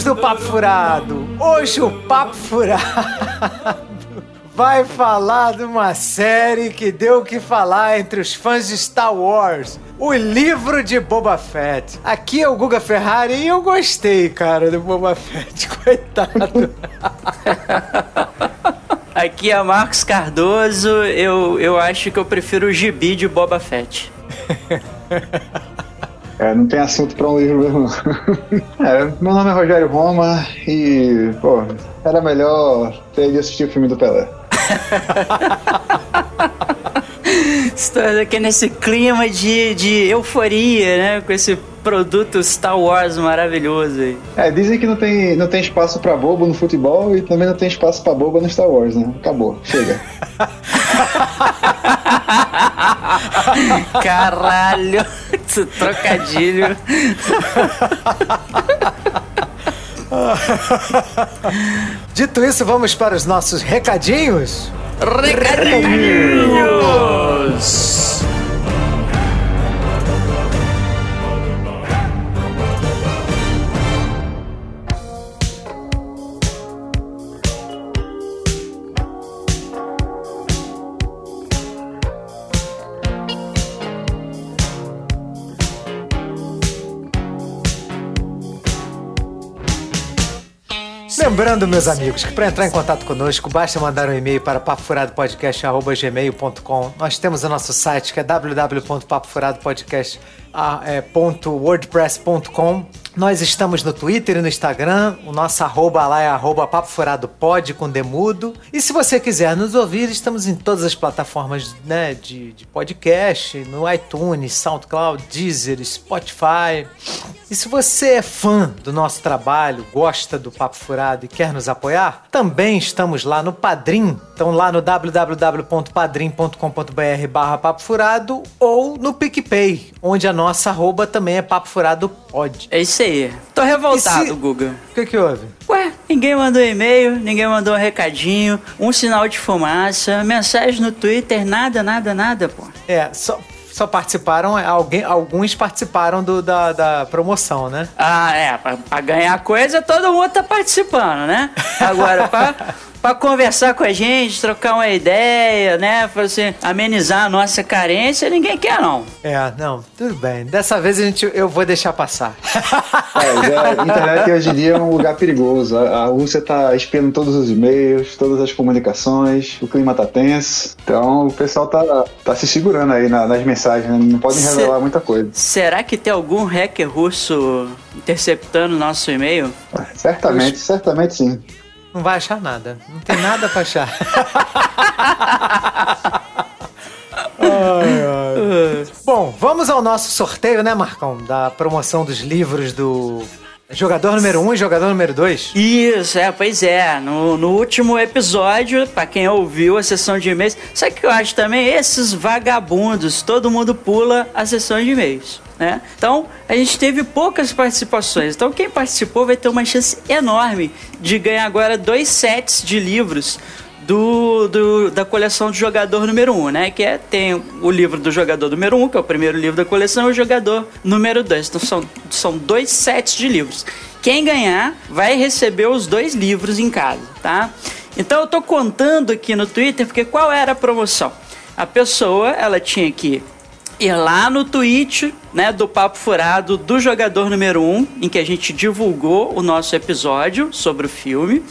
amigos do Papo Furado, hoje o Papo Furado vai falar de uma série que deu o que falar entre os fãs de Star Wars. O livro de Boba Fett. Aqui é o Guga Ferrari e eu gostei, cara, do Boba Fett. Coitado. Aqui é Marcos Cardoso. Eu, eu acho que eu prefiro o gibi de Boba Fett. É, não tem assunto pra um livro mesmo. é, meu nome é Rogério Roma e, pô, era melhor ter ido assistir o filme do Pelé. Estou aqui nesse clima de, de euforia, né? Com esse produto Star Wars maravilhoso aí. É, dizem que não tem, não tem espaço pra bobo no futebol e também não tem espaço pra boba no Star Wars, né? Acabou, chega. Caralho, trocadilho. Dito isso, vamos para os nossos recadinhos? Recadinhos! Lembrando, meus amigos, que para entrar em contato conosco, basta mandar um e-mail para papofuradopodcast.gmail.com. Nós temos o nosso site que é www.papofuradopodcast.wordpress.com. Nós estamos no Twitter e no Instagram. O nosso arroba lá é arroba papofuradopod com demudo. E se você quiser nos ouvir, estamos em todas as plataformas né, de, de podcast, no iTunes, SoundCloud, Deezer, Spotify. E se você é fã do nosso trabalho, gosta do Papo Furado e quer nos apoiar, também estamos lá no Padrim. Então lá no www.padrim.com.br barra Papo Furado ou no PicPay, onde a nossa arroba também é Papo Furado Pod. É isso aí. Tô revoltado, se- Guga. O que que houve? Ué, ninguém mandou e-mail, ninguém mandou um recadinho, um sinal de fumaça, mensagem no Twitter, nada, nada, nada, pô. É, só, só participaram, alguém, alguns participaram do, da, da promoção, né? Ah, é, pra, pra ganhar coisa todo mundo tá participando, né? Agora, pra, pra conversar com a gente, trocar uma ideia, né? Pra assim, amenizar a nossa carência, ninguém quer não. É, não, tudo bem. Dessa vez a gente, eu vou deixar passar. É, já- a internet hoje em dia é um lugar perigoso. A, a Rússia tá espiando todos os e-mails, todas as comunicações, o clima tá tenso. Então o pessoal tá, tá se segurando aí na- nas mensagens, né? não podem revelar muita coisa. Será que tem algum hacker russo interceptando nosso e-mail? Certamente, certamente sim. Não vai achar nada. Não tem nada pra achar. Ai, ai. Bom, vamos ao nosso sorteio, né, Marcão? Da promoção dos livros do jogador número 1 um e jogador número 2. Isso, é, pois é. No, no último episódio, pra quem ouviu a sessão de e-mails, sabe o que eu acho também? Esses vagabundos, todo mundo pula a sessão de e-mails. Né? Então, a gente teve poucas participações. Então, quem participou vai ter uma chance enorme de ganhar agora dois sets de livros do, do- da coleção do jogador número 1, um, né? Que é, tem o livro do jogador número 1, um, que é o primeiro livro da coleção, e o jogador número 2. Então são, são dois sets de livros. Quem ganhar vai receber os dois livros em casa, tá? Então eu tô contando aqui no Twitter, porque qual era a promoção? A pessoa, ela tinha que ir lá no tweet né, do Papo Furado do jogador número 1, um, em que a gente divulgou o nosso episódio sobre o filme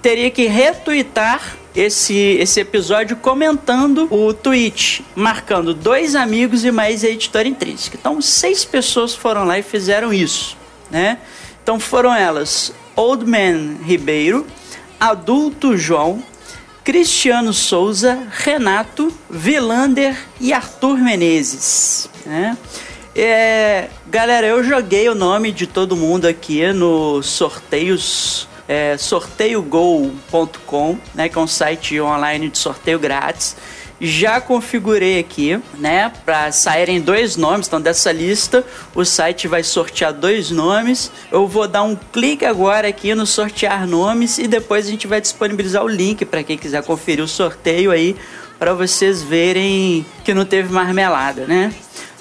teria que retweetar esse, esse episódio comentando o tweet, marcando dois amigos e mais a editora intrínseca. Então, seis pessoas foram lá e fizeram isso, né? Então foram elas: Old Man Ribeiro, Adulto João, Cristiano Souza, Renato, Vilander e Arthur Menezes, né? É, galera, eu joguei o nome de todo mundo aqui no sorteios é, sorteiogol.com, né, que é um site online de sorteio grátis. Já configurei aqui, né, para saírem dois nomes. Então, dessa lista, o site vai sortear dois nomes. Eu vou dar um clique agora aqui no sortear nomes e depois a gente vai disponibilizar o link para quem quiser conferir o sorteio aí, para vocês verem que não teve marmelada, né?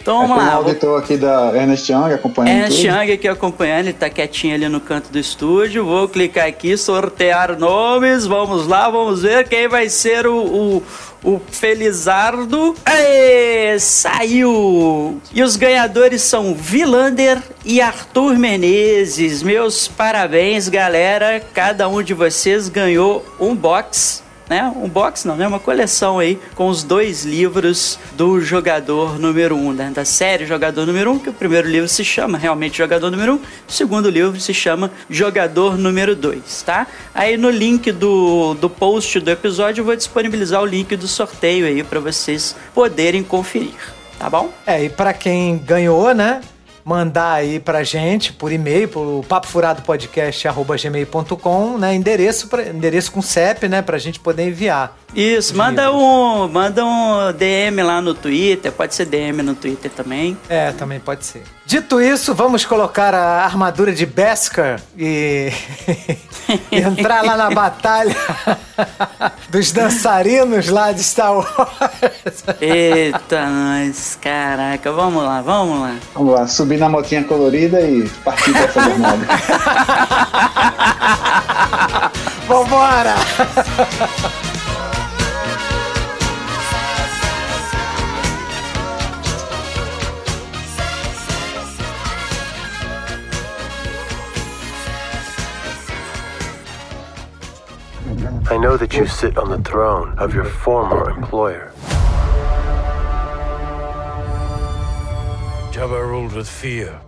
Então vamos é, lá. Um auditor aqui da Ernest Young acompanhando Ernest tudo. Young aqui acompanhando, ele tá quietinho ali no canto do estúdio. Vou clicar aqui, sortear nomes. Vamos lá, vamos ver quem vai ser o, o, o Felizardo. Aê, saiu! E os ganhadores são Vilander e Arthur Menezes. Meus parabéns, galera. Cada um de vocês ganhou um box né? Um box não, né? Uma coleção aí com os dois livros do jogador número 1, um, né? da série Jogador número 1, um, que o primeiro livro se chama realmente Jogador número 1, um, o segundo livro se chama Jogador número 2, tá? Aí no link do, do post do episódio eu vou disponibilizar o link do sorteio aí para vocês poderem conferir, tá bom? É, e para quem ganhou, né? Mandar aí pra gente por e-mail, pro papofuradopodcast.gmail.com, né? Endereço, pra, endereço com CEP, né? Pra gente poder enviar. Isso, manda um, manda um DM lá no Twitter, pode ser DM no Twitter também. É, também pode ser. Dito isso, vamos colocar a armadura de Beskar e, e entrar lá na batalha dos dançarinos lá de Star Wars. Eita, nós, caraca, vamos lá, vamos lá. Vamos lá, subir na motinha colorida e partir pra essa jornada. Vambora! I know that you sit on the throne of your former employer. Jabba ruled with fear.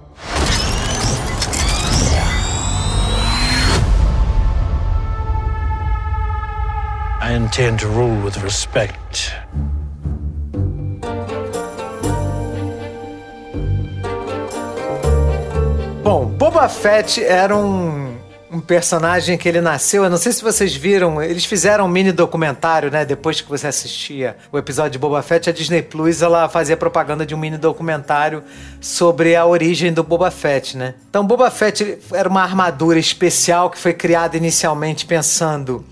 I intend to rule with respect. Bom, Boba Fett era um, um personagem que ele nasceu. Eu não sei se vocês viram, eles fizeram um mini documentário, né? Depois que você assistia o episódio de Boba Fett, a Disney Plus ela fazia propaganda de um mini documentário sobre a origem do Boba Fett, né? Então, Boba Fett era uma armadura especial que foi criada inicialmente pensando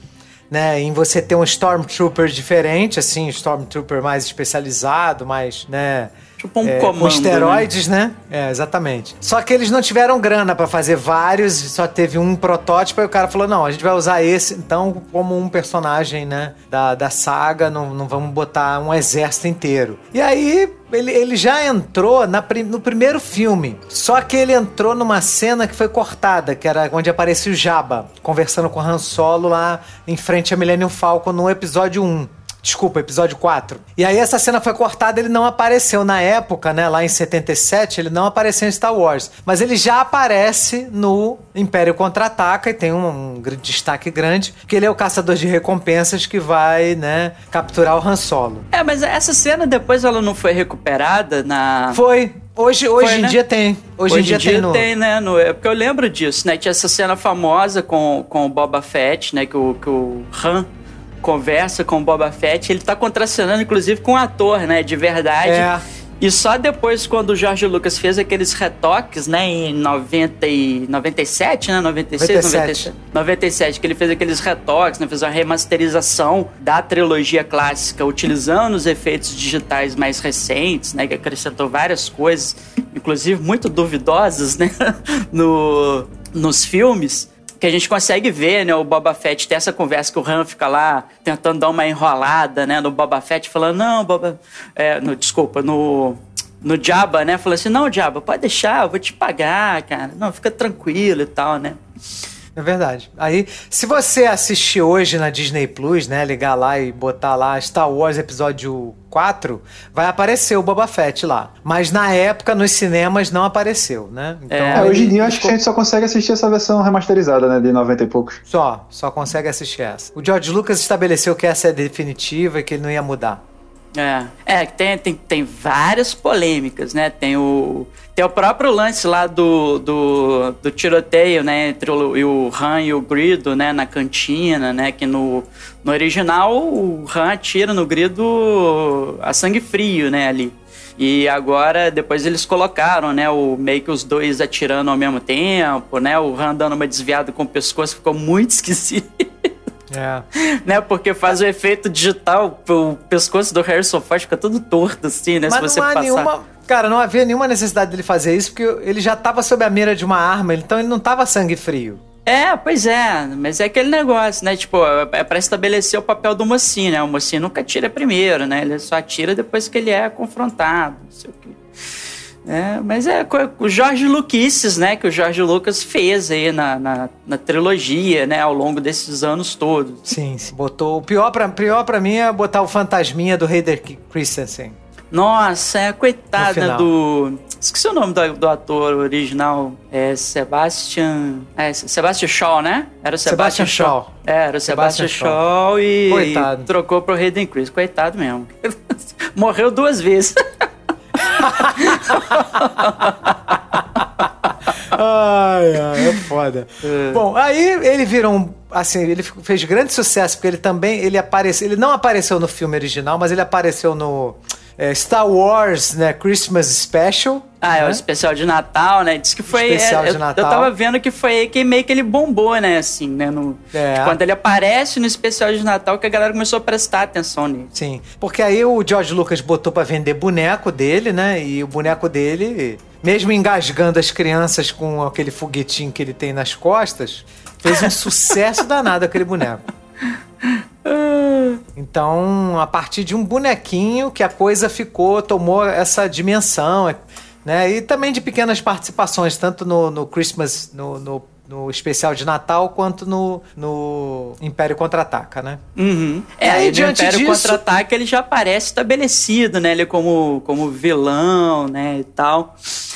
né, em você ter um Stormtrooper diferente, assim, um Stormtrooper mais especializado, mais, né, Tipo um é, comando, com esteroides, né? É, exatamente. Só que eles não tiveram grana pra fazer vários, só teve um protótipo, e o cara falou: não, a gente vai usar esse, então, como um personagem, né, da, da saga, não, não vamos botar um exército inteiro. E aí. Ele, ele já entrou na, no primeiro filme. Só que ele entrou numa cena que foi cortada, que era onde aparecia o Jabba conversando com Han Solo lá em frente a Millennium Falcon no episódio 1. Desculpa, episódio 4. E aí essa cena foi cortada, ele não apareceu na época, né? Lá em 77, ele não apareceu em Star Wars. Mas ele já aparece no Império Contra-Ataca e tem um, um destaque grande, porque ele é o caçador de recompensas que vai, né, capturar o Han Solo. É, mas essa cena depois ela não foi recuperada na... Foi, Hoje, hoje Foi, em né? dia tem. Hoje, Hoje em dia, tem, no... tem, né? No, é porque eu lembro disso, né? Tinha essa cena famosa com, com o Boba Fett, né? Que o, que o Han conversa com o Boba Fett. Ele tá contracenando, inclusive, com um ator, né? De verdade. É. E só depois, quando o Jorge Lucas fez aqueles retoques, né, em 90 e 97, né, 96, 97. 97, 97, que ele fez aqueles retoques, né, fez uma remasterização da trilogia clássica, utilizando os efeitos digitais mais recentes, né, que acrescentou várias coisas, inclusive muito duvidosas, né, no, nos filmes que a gente consegue ver, né, o Boba Fett ter essa conversa que o Han fica lá tentando dar uma enrolada, né, no Boba Fett falando, não, Boba, é, no, desculpa, no no Jabba, né, falando assim, não, Jabba, pode deixar, eu vou te pagar, cara, não, fica tranquilo e tal, né. É verdade. Aí, se você assistir hoje na Disney Plus, né, ligar lá e botar lá Star Wars Episódio 4, vai aparecer o Boba Fett lá. Mas na época, nos cinemas, não apareceu, né? Então, É, É, hoje em dia eu acho que a gente só consegue assistir essa versão remasterizada, né? De 90 e poucos. Só, só consegue assistir essa. O George Lucas estabeleceu que essa é definitiva e que ele não ia mudar. É, é tem, tem, tem várias polêmicas, né? Tem o, tem o próprio lance lá do, do, do tiroteio, né? Entre o, o Han e o Grido, né? Na cantina, né? Que no, no original o Han atira no Grido a sangue frio, né? Ali. E agora, depois eles colocaram, né? O, meio que os dois atirando ao mesmo tempo, né? O Han dando uma desviada com o pescoço, ficou muito esquisito. É. né? Porque faz o efeito digital, o pescoço do Harrison Ford fica todo torto, assim, né? Mas se você não há passar. nenhuma. Cara, não havia nenhuma necessidade dele fazer isso, porque ele já tava sob a mira de uma arma, então ele não tava sangue frio. É, pois é, mas é aquele negócio, né? Tipo, é pra estabelecer o papel do mocinho, né? O mocinho nunca atira primeiro, né? Ele só atira depois que ele é confrontado, não sei o quê. É, mas é o Jorge Luquices, né? Que o Jorge Lucas fez aí na, na, na trilogia, né? Ao longo desses anos todos. Sim, sim. Botou. O pior pra, pior pra mim é botar o fantasminha do Hayder Christensen. Nossa, é coitada do. Esqueci o nome do, do ator original. É Sebastian. É, Sebastian Shaw, né? Era o Sebastian, Sebastian Shaw. É, era o Sebastian, Sebastian Shaw, e, Coitado. e trocou pro Hayden Chris. Coitado mesmo. Morreu duas vezes. Ai, ai, é foda. Bom, aí ele virou um. Assim, ele fez grande sucesso, porque ele também. Ele apareceu. Ele não apareceu no filme original, mas ele apareceu no é, Star Wars, né? Christmas Special. Ah, é o né? especial de Natal, né? Diz que foi. Especial é, de eu, Natal. eu tava vendo que foi aí que meio que ele bombou, né? Assim, né? No, É. Quando ele aparece no especial de Natal, que a galera começou a prestar atenção nele. Sim, porque aí o George Lucas botou pra vender boneco dele, né? E o boneco dele, mesmo engasgando as crianças com aquele foguetinho que ele tem nas costas, fez um sucesso danado aquele boneco. Então, a partir de um bonequinho que a coisa ficou, tomou essa dimensão, né? E também de pequenas participações, tanto no, no Christmas, no, no, no especial de Natal, quanto no, no Império Contra-Ataca, né? Uhum. É, aí, no diante Império disso- Contra-Ataque ele já aparece estabelecido, né? Ele como, como vilão, né, e tal.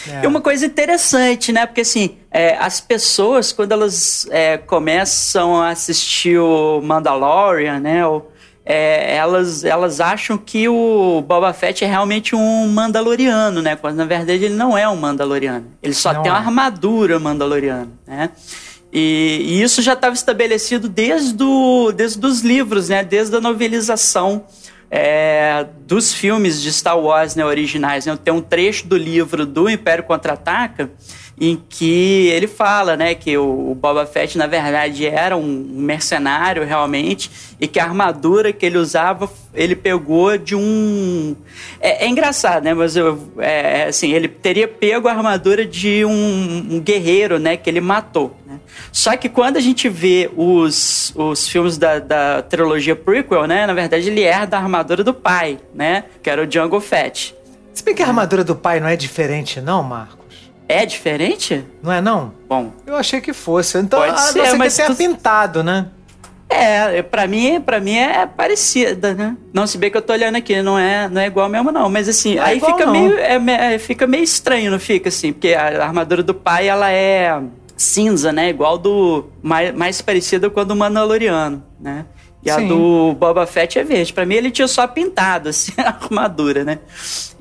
É. E uma coisa interessante, né? Porque, assim, é, as pessoas, quando elas é, começam a assistir o Mandalorian, né, o- é, elas, elas acham que o Boba Fett é realmente um Mandaloriano, né? Quando, na verdade, ele não é um Mandaloriano. Ele só Não tem é. uma armadura Mandaloriana, né? E, e isso já estava estabelecido desde, o, desde os livros, né? Desde a novelização é, dos filmes de Star Wars né, originais. Né? Tem um trecho do livro do Império Contra-Ataca em que ele fala né, que o, o Boba Fett, na verdade, era um mercenário realmente e que a armadura que ele usava, ele pegou de um... É, é engraçado, né? Mas eu, é, assim, ele teria pego a armadura de um, um guerreiro né, que ele matou. Né? Só que quando a gente vê os, os filmes da, da trilogia prequel, né? Na verdade, ele herda a armadura do pai, né? Que era o Django Fett. Se bem que a armadura do pai não é diferente, não, Marcos? É diferente? Não é, não? Bom, Eu achei que fosse. Então, Pode a ser, não ser mas que tenha tu- pintado, né? é, pra mim, pra mim é parecida, né? Não, se bem que eu tô olhando aqui, não é, não é igual mesmo, não. Mas assim, Não é aí igual, fica não. meio, é, é, fica meio estranho, não fica assim? Porque a armadura do pai, ela é cinza, né? Igual do. Mais, mais parecida com a do Mandaloriano, né? E a Sim. do Boba Fett é verde. Pra mim, ele tinha só pintado, assim, a armadura, né?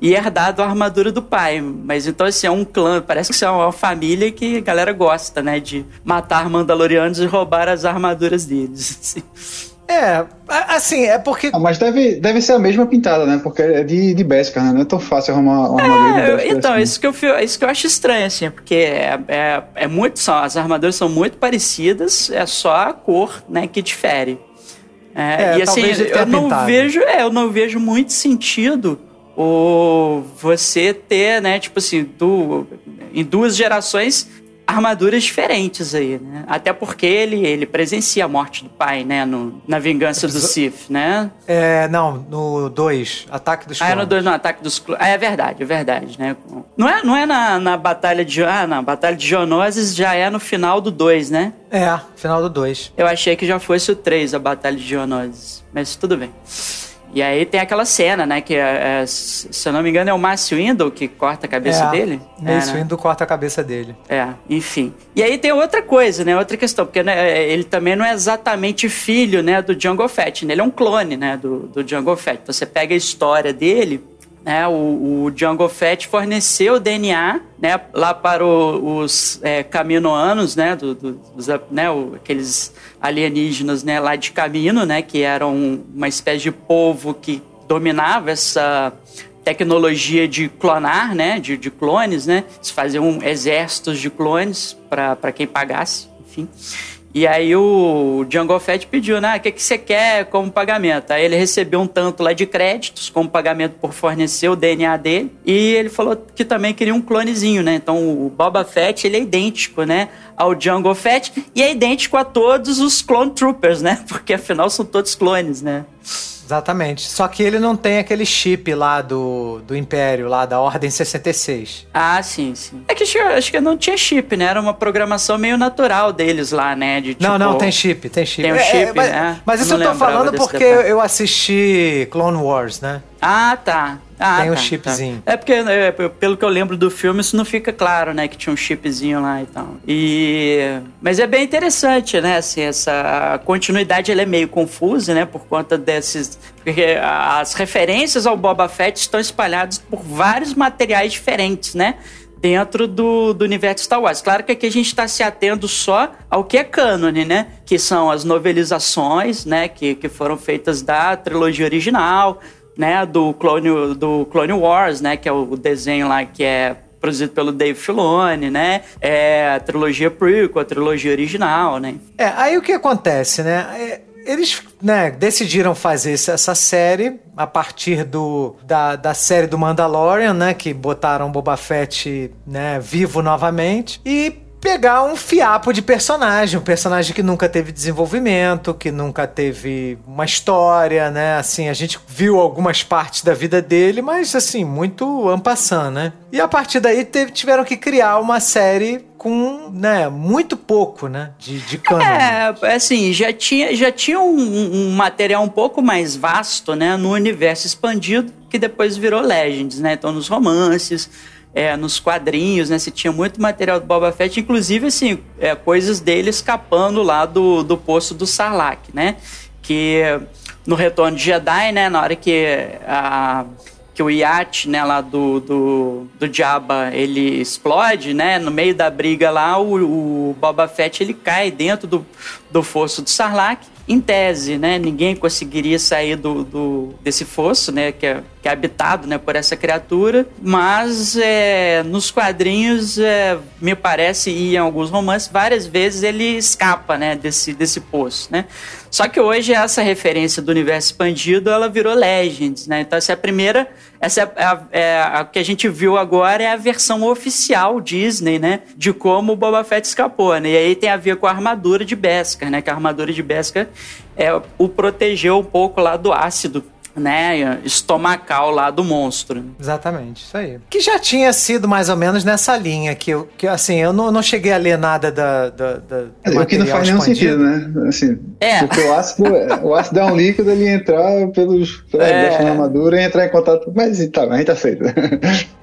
E herdado a armadura do pai. Mas então, assim, é um clã, parece que isso é uma família que a galera gosta, né? De matar Mandalorianos e roubar as armaduras deles. assim. É, a- assim, é porque. Ah, mas deve, deve ser a mesma pintada, né? Porque é de, de Beskar, né? Não é tão fácil arrumar uma armadura de É, Beskar então, assim. isso que, eu, isso que eu acho estranho, assim, porque é, é, é muito só, as armaduras são muito parecidas, é só a cor, né, que difere. É, É, e assim, eu não pintado. vejo, é, eu não vejo muito sentido o você ter, né, tipo assim, do, em duas gerações armaduras diferentes aí, né? Até porque ele, ele presencia a morte do pai, né, no, na vingança do Sith, né? É, não, no 2, Ataque dos Ah, é no, Clones. dois, no ataque dos clones. Ah, é verdade, é verdade, né? Não é, não é na, na batalha de... Ah, na batalha de Geonosis já é no final do 2, né? É, final do 2. Eu achei que já fosse o 3, a batalha de Geonosis. Mas tudo bem. E aí tem aquela cena, né? Que, é, é, se eu não me engano, é o Márcio Window que corta a cabeça é, dele. Mace é, né? Windu corta a cabeça dele. É, enfim. E aí tem outra coisa, né? Outra questão, porque né, ele também não é exatamente filho, né, do Django Fett, né? Ele é um clone, né, do, do Django Fett. Então você pega a história dele, né? O, o Django Fett forneceu o DNA, né, lá para o- os é, caminoanos, né, do, do- dos, né, o- aqueles alienígenas, né, lá de Camino, né, que eram uma espécie de povo que dominava essa tecnologia de clonar, né? De, de clones, né? Eles faziam exércitos de clones para quem pagasse, enfim. E aí o Django Fett pediu, né? O que, que você quer como pagamento? Aí ele recebeu um tanto lá de créditos como pagamento por fornecer o DNA dele. E ele falou que também queria um clonezinho, né? Então o Boba Fett, ele é idêntico, né? Ao Django Fett e é idêntico a todos os Clone Troopers, né? Porque afinal são todos clones, né? Exatamente. Só que ele não tem aquele chip lá do, do Império, lá da Ordem 66. Ah, sim, sim. É que acho, acho que não tinha chip, né? Era uma programação meio natural deles lá, né? De, não, tipo, não, tem chip, tem chip. Tem um É, chip, é, mas, né? Mas isso Não eu tô falando porque detalhe. eu assisti Clone Wars, né? Ah, tá. Ah, Tem um tá, chipzinho. tá. É porque, é, pelo que eu lembro do filme, isso não fica claro, né? Que tinha um chipzinho lá e tal. E... Mas é bem interessante, né? Assim, essa continuidade ela é meio confusa, né? Por conta desses... Porque as referências ao Boba Fett estão espalhadas por vários materiais diferentes, né? dentro do, do universo Star Wars. Claro que aqui a gente está se atendo só ao que é cânone, né? Que são as novelizações, né? Que, que foram feitas da trilogia original, né? Do Clone, do Clone Wars, né? Que é o desenho lá que é produzido pelo Dave Filoni, né? É a trilogia prequel, a trilogia original, né? É, aí o que acontece, né? É, Eles né, decidiram fazer essa série a partir do, da, da série do Mandalorian, né? Que botaram Boba Fett né, vivo novamente. E pegar um fiapo de personagem, um personagem que nunca teve desenvolvimento, que nunca teve uma história, né? Assim, a gente viu algumas partes da vida dele, mas assim, muito ampassando, né? E a partir daí teve- tiveram que criar uma série com, né, muito pouco, né, de, de cânone. É, assim, já tinha, já tinha um, um material um pouco mais vasto, né, no universo expandido, que depois virou Legends, né? Então, nos romances, é, nos quadrinhos, né? Você tinha muito material do Boba Fett, inclusive, assim, é, coisas dele escapando lá do, do poço do Sarlacc, né? Que no Retorno de Jedi, né, na hora que a que o iate, né, lá do, do, do Jabba, ele explode, né, no meio da briga lá, o, o Boba Fett, ele cai dentro do, do fosso do Sarlacc, em tese, né, ninguém conseguiria sair do, do, desse fosso, né, que é, que é habitado, né, por essa criatura, mas é, nos quadrinhos, é, me parece, e em alguns romances, várias vezes ele escapa, né, desse, desse poço, né, só que hoje essa referência do universo expandido, ela virou Legends, né? Então essa é a primeira, essa é a, é a que a gente viu agora é a versão oficial Disney, né? De como o Boba Fett escapou, né? E aí tem a ver com a armadura de Beskar, né? Que a armadura de Beskar é, o protegeu um pouco lá do ácido, né? Estomacal lá do monstro. Exatamente, isso aí. Que já tinha sido mais ou menos nessa linha, que, eu, que assim, eu não, não cheguei a ler nada da. da, da do É, O que não faz nenhum sentido, né? Assim, É. Porque o ácido, o ácido é um líquido, ele ia entrar pelos, pelas É. na armadura e entrar em contato. Mas tá, a gente aceita.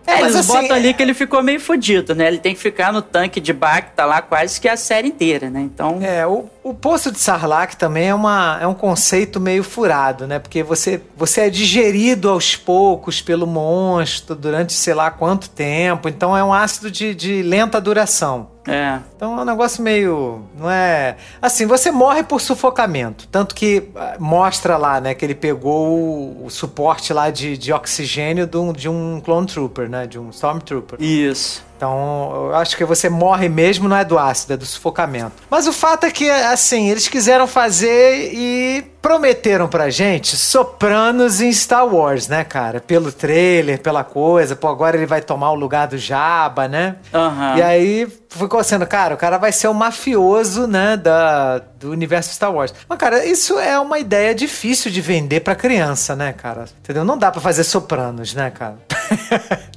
É, Mas eles assim, botam é- ali que ele ficou meio fudido, né? Ele tem que ficar no tanque de Bacta lá quase que a série inteira, né? Então. É, o, o poço de Sarlacc também é, uma, é um conceito meio furado, né? Porque você, você é digerido aos poucos pelo monstro durante sei lá quanto tempo. Então é um ácido de, de lenta duração. É. Então é um negócio meio. Não é. Assim, você morre por sufocamento. Tanto que ah, mostra lá, né, que ele pegou o, o suporte lá de, de oxigênio de um, de um Clone Trooper, né? De um Stormtrooper. Isso. Então, eu acho que você morre mesmo, não é do ácido, é do sufocamento. Mas o fato é que, assim, eles quiseram fazer e prometeram pra gente sopranos em Star Wars, né, cara? Pelo trailer, pela coisa. Pô, agora ele vai tomar o lugar do Jabba, né? Aham. E aí ficou sendo, cara, o cara vai ser o mafioso, né, da, do universo Star Wars. Mas, cara, isso é uma ideia difícil de vender pra criança, né, cara? Entendeu? Não dá pra fazer sopranos, né, cara?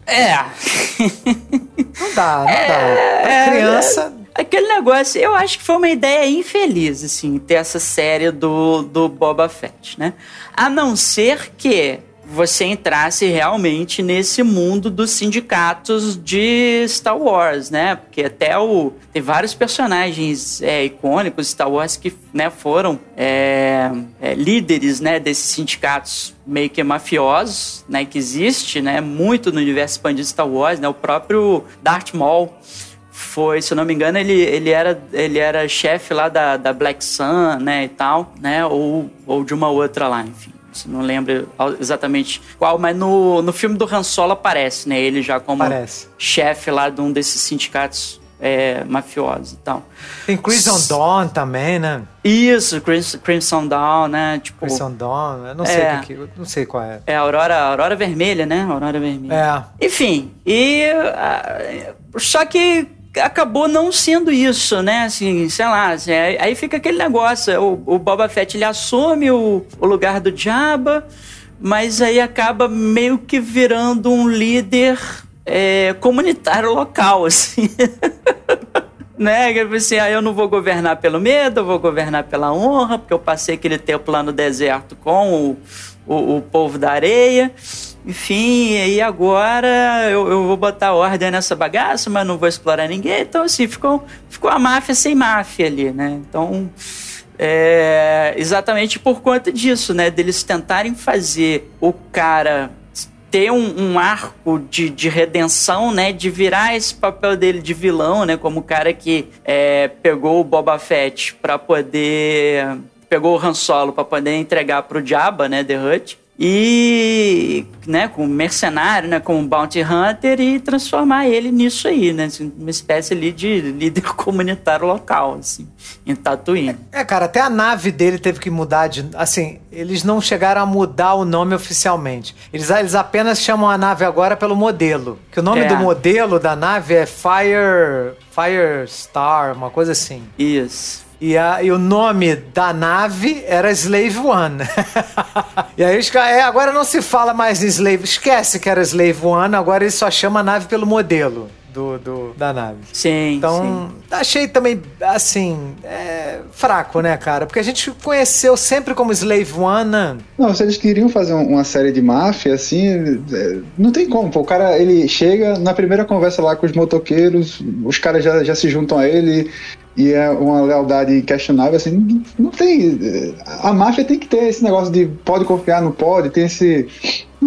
É. Não dá, não dá. Pra É, criança. Aquele negócio, eu acho que foi uma ideia infeliz, assim, ter essa série do, do Boba Fett, né? A não ser que você entrasse realmente nesse mundo dos sindicatos de Star Wars, né? Porque até o tem vários personagens é, icônicos de Star Wars que né, foram é, é, líderes né, desses sindicatos meio que mafiosos, né? Que existe, né? Muito no universo expandido de Star Wars, né? O próprio Darth Maul foi, se eu não me engano, ele, ele era, ele era chefe lá da, da Black Sun, né, e tal, né, ou, ou de uma outra lá, enfim. Não lembro exatamente qual, mas no, no filme do Han Solo aparece, né? Ele já como chefe lá de um desses sindicatos é, mafiosos e tal. Tem Crimson Dawn também, né? Isso, Crimson, Crimson Dawn, né? Tipo, Crimson Dawn, eu não sei É. que, não sei qual é. é Aurora, Aurora Vermelha, né? Aurora Vermelha. É. Enfim, e ah, só que acabou não sendo isso, né? Assim, sei lá, assim, aí, fica aquele negócio, o, o Boba Fett ele assume o, o lugar do Jabba, mas aí acaba meio que virando um líder é, comunitário local, assim. né? Que, Assim, ah, eu não vou governar pelo medo, eu vou governar pela honra, porque eu passei aquele tempo lá no deserto com o, o, o povo da areia. Enfim, e agora eu, eu vou botar ordem nessa bagaça, mas não vou explorar ninguém. Então, assim, ficou, ficou a máfia sem máfia ali, né? Então, é, exatamente por conta disso, né? Deles tentarem fazer o cara ter um, um arco de, de redenção, né? De virar esse papel dele de vilão, né? Como o cara que é, pegou o Boba Fett pra poder... Pegou o Han Solo pra poder entregar pro Jabba, né? The Hutt. E, né, como mercenário, né, como bounty hunter e transformar ele nisso aí, né, assim, uma espécie ali de líder comunitário local, assim, em Tatooine. É, cara, até a nave dele teve que mudar de. Assim, eles não chegaram a mudar o nome oficialmente. Eles, eles apenas chamam a nave agora pelo modelo. Que o nome É. do modelo da nave é Fire. Fire Star, uma coisa assim. Isso. E, a- e o nome da nave era Slave One. e aí os caras, é, agora não se fala mais em Slave. Esquece que era Slave One, agora ele só chama a nave pelo modelo do, do- da nave. Sim, Então, achei também, assim, é, fraco, né, cara? Porque a gente conheceu sempre como Slave One, né? Não, se eles queriam fazer um- uma série de máfia, assim, é, não tem como. Pô. O cara, ele chega na primeira conversa lá com os motoqueiros, os caras já, já se juntam a ele e é uma lealdade inquestionável, assim, não, tem. é, A máfia tem que ter esse negócio de pode confiar, não pode, tem esse.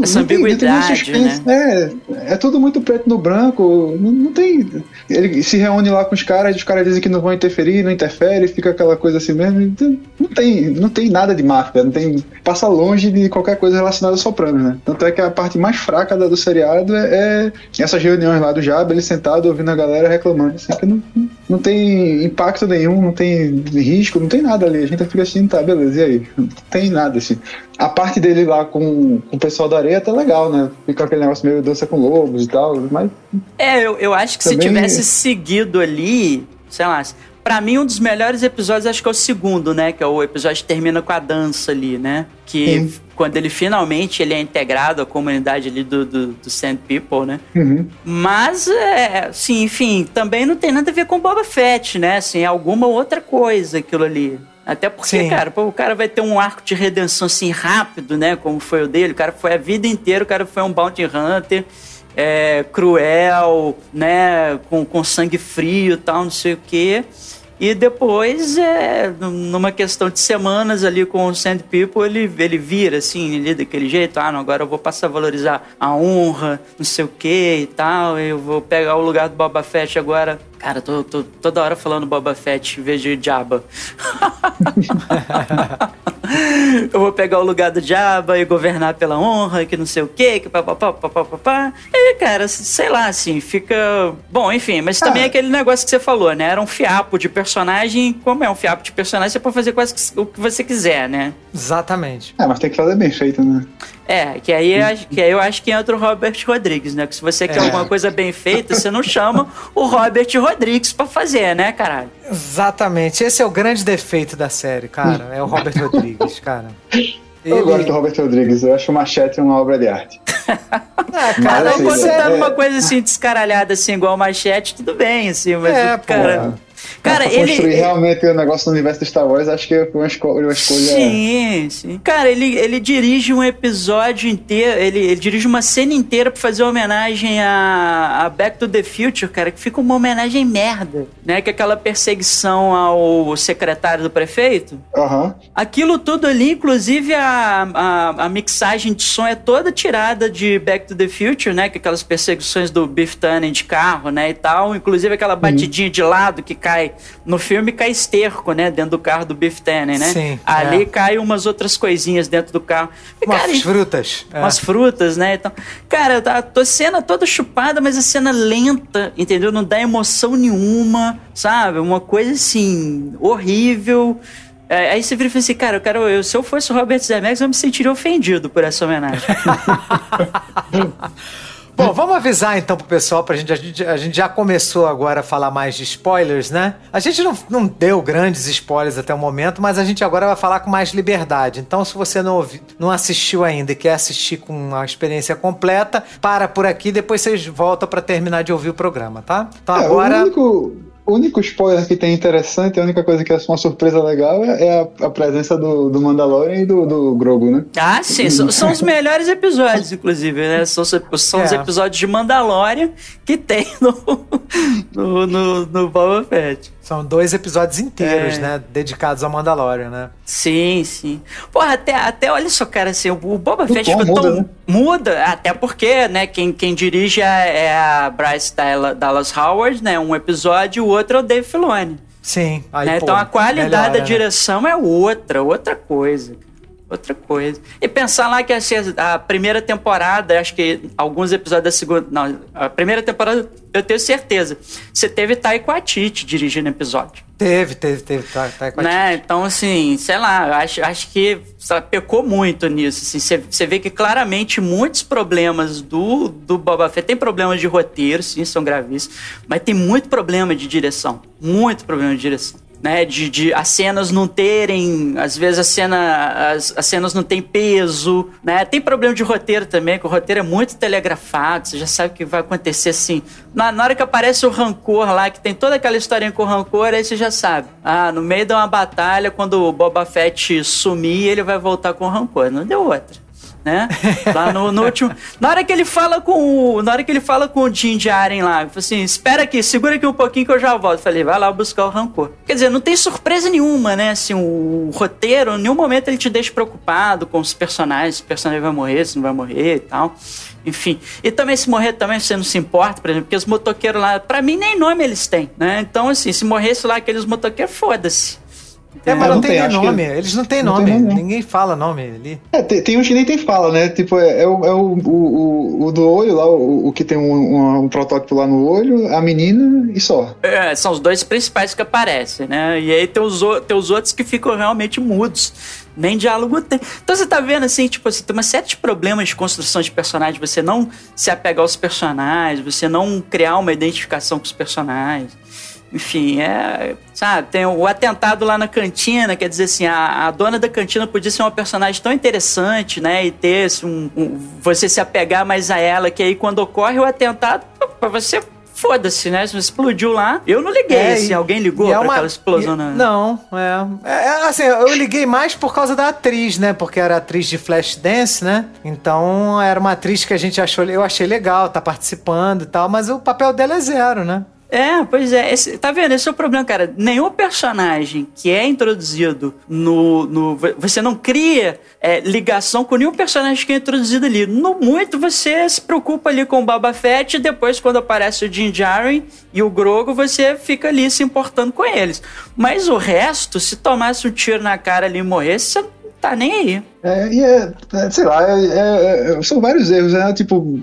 Essa não tem- tem ambiguidade, suspense. É, é tudo muito preto no branco, não, não tem. Ele se reúne lá com os caras, os caras dizem que não vão interferir, não interfere, fica aquela coisa assim mesmo. Não tem, não tem nada de máfia, não tem. Passa longe de qualquer coisa relacionada a Sopranos, né? Tanto é que a parte mais fraca da- do seriado é, é essas reuniões lá do Jabba, ele sentado ouvindo a galera reclamando, assim, que não, não tem impacto nenhum, não tem risco, não tem nada ali. A gente fica assim, tá, beleza, e aí? Não tem nada, assim. A parte dele lá com, com o pessoal da areia tá legal, né? Fica aquele negócio meio dança com lobos e tal, mas É, eu, eu acho que se Também- tivesse seguido ali, sei lá, pra mim um dos melhores episódios acho que é o segundo, né? Que é o episódio que termina com a dança ali, né? Que Sim. quando ele finalmente ele é integrado à comunidade ali do, do, do Sand People, né? uhum. Mas, é, sim, enfim, também não tem nada a ver com Boba Fett, né? Assim, é alguma outra coisa aquilo ali. Até porque, Sim. cara, pô, o cara vai ter um arco de redenção assim rápido, né? Como foi o dele. O cara foi a vida inteira, o cara foi um bounty hunter, é, cruel, né? Com, com sangue frio e tal, não sei o quê. E depois, é, numa questão de semanas ali com o Sand People, ele, ele vira assim, ali daquele jeito, ah, não, agora eu vou passar a valorizar a honra, não sei o que e tal, eu vou pegar o lugar do Boba Fett agora. Cara, tô, tô toda hora falando Boba Fett em vez de Jabba. eu vou pegar o lugar do Jabba e governar pela honra, que não sei o que, que papapá, papapá. E, cara, sei lá, assim, fica. Bom, enfim, mas também Ah. é aquele negócio que você falou, né? Era um fiapo de personagem. Como é um fiapo de personagem, você pode fazer quase o que você quiser, né? Exatamente. É, mas tem que fazer bem feito, né? É, que aí, eu acho- que aí eu acho que entra o Robert Rodrigues, né? Que se você quer É. alguma coisa bem feita, você não chama o Robert Rodrigues pra fazer, né, caralho? Exatamente. Esse é o grande defeito da série, cara. É o Robert Rodrigues, cara. Eu Ele- gosto do Robert Rodrigues, eu acho o Machete uma obra de arte. Ah, Mas, cara, assim, Então, quando você- tá é- numa coisa assim, descaralhada, assim, igual machete, tudo bem, assim, mas É, o pô. Cara. Ele. construir realmente o negócio no universo do Star Wars, acho que foi uma, esco uma escolha. Sim, sim. Cara, ele, ele dirige um episódio inteiro, ele, ele dirige uma cena inteira pra fazer homenagem a, a Back to the Future, cara, que fica uma homenagem merda, né? Que é aquela perseguição ao secretário do prefeito. Aham. Aquilo tudo ali, inclusive a, a, a mixagem de som é toda tirada de Back to the Future, né? Que é aquelas perseguições do Biff Tannen de carro, né? E tal. Inclusive aquela batidinha de lado que cai cai. No filme cai esterco, né? Dentro do carro do Biff Tannen, né? Sim, Ali é. cai umas outras coisinhas dentro do carro. E, Umas cara, frutas. é. umas frutas, né? Então, cara, tá, a cena toda chupada, mas a cena lenta, entendeu? Não dá emoção nenhuma, sabe? Uma coisa assim, horrível. É, aí você vira e fala assim, cara, eu quero, eu, se eu fosse o Robert Zemeckis, eu me sentiria ofendido por essa homenagem. Bom, vamos avisar então pro pessoal, pra gente a, gente. a gente já começou agora a falar mais de spoilers, né? A gente não, não deu grandes spoilers até o momento, mas a gente agora vai falar com mais liberdade. Então, se você não, ouvi, não assistiu ainda e quer assistir com a experiência completa, para por aqui, depois vocês voltam pra terminar de ouvir o programa, tá? Então É, agora. o, único, o único spoiler que tem interessante, a única coisa que é uma surpresa legal é, é a, a presença do, do Mandalorian e do, do Grogu, né? ah, sim, são, são os melhores episódios, inclusive, né? São, são os É. episódios de Mandalorian que tem no, no, no, no Boba Fett. São dois episódios inteiros, É. né? Dedicados ao Mandalorian, né? Sim, sim. Porra, até, até olha só, cara, assim, o Boba Fett tom ficou muda, tão. né? Muda, até porque, né, quem, quem dirige é é a Bryce Dalla- Dallas Howard, né? Um episódio, o outro é o Dave Filoni. Sim. Aí, né? pô, então a qualidade melhora, da né? direção é outra, outra coisa. Outra coisa. E pensar lá que a primeira temporada, acho que alguns episódios da segunda. Não, a primeira temporada, eu tenho certeza. Você teve Taika Waititi dirigindo episódio Teve, teve, teve. A né? Então, assim, sei lá, acho, acho que ela pecou muito nisso. Assim, você, você vê que claramente muitos problemas do, do Boba Fett tem problemas de roteiro, sim, são gravíssimos, mas tem muito problema de direção. Muito problema de direção. Né, de, de as cenas não terem, às vezes a cena, as, as cenas não têm peso, né? Tem problema de roteiro também, que o roteiro é muito telegrafado, você já sabe o que vai acontecer assim. Na, na hora que aparece o rancor lá, que tem toda aquela historinha com o rancor, aí você já sabe. Ah, no meio de uma batalha, quando o Boba Fett sumir, ele vai voltar com o rancor. Não deu outra. Né? Lá no, no último. Na hora que ele fala com o. Na hora que ele fala com o Din Djarin lá, ele falou assim: espera aqui, segura aqui um pouquinho que eu já volto. Falei, vai lá buscar o rancor. Quer dizer, não tem surpresa nenhuma, né? Assim, o, roteiro, em nenhum momento ele te deixa preocupado com os personagens, se o personagem vai morrer, se não vai morrer e tal. Enfim. E também se morrer também você não se importa, por exemplo, porque os motoqueiros lá, pra mim nem nome eles têm, né? Então, assim, se morresse lá aqueles motoqueiros, foda-se. É, mas É, não, não tem, tem, nem acho que- nome. Eles não têm não nome. nome. Ninguém fala nome ali. É, tem, tem uns que nem tem fala, né? Tipo, é, é o, é o, o, o- o do olho lá, o, o que tem um, um, um protótipo lá no olho, a menina e só. É, são os dois principais que aparecem, né? E aí tem os, tem os outros que ficam realmente mudos. Nem diálogo tem. Então você tá vendo assim, tipo assim, tem uma série de problemas de construção de personagem, você não se apegar aos personagens, você não criar uma identificação com os personagens. Enfim, é. Sabe, tem o atentado lá na cantina, quer dizer assim, a, a dona da cantina podia ser uma personagem tão interessante, né? E ter um, um- você se apegar mais a ela, que aí quando ocorre o atentado, pra você. Foda-se, né? Explodiu lá. Eu não liguei, É, assim. Alguém ligou é pra uma- aquela explosão e- na. Não, é. É, é, Assim, eu liguei mais por causa da atriz, né? Porque era atriz de Flashdance, né? Então era uma atriz que a gente achou. Eu achei legal, tá participando e tal, mas o papel dela é zero, né? É, pois é. Esse- tá vendo? Esse é o problema, cara. Nenhum personagem que é introduzido no. no você não cria é, ligação com nenhum personagem que é introduzido ali. No muito, você se preocupa ali com o Boba Fett e depois, quando aparece o Din Djarin e o Grogo, você fica ali se importando com eles. Mas o resto, se tomasse um tiro na cara ali e morresse, você não tá nem aí. É, e é, é, sei lá, é- é- é- são vários erros, né? Tipo,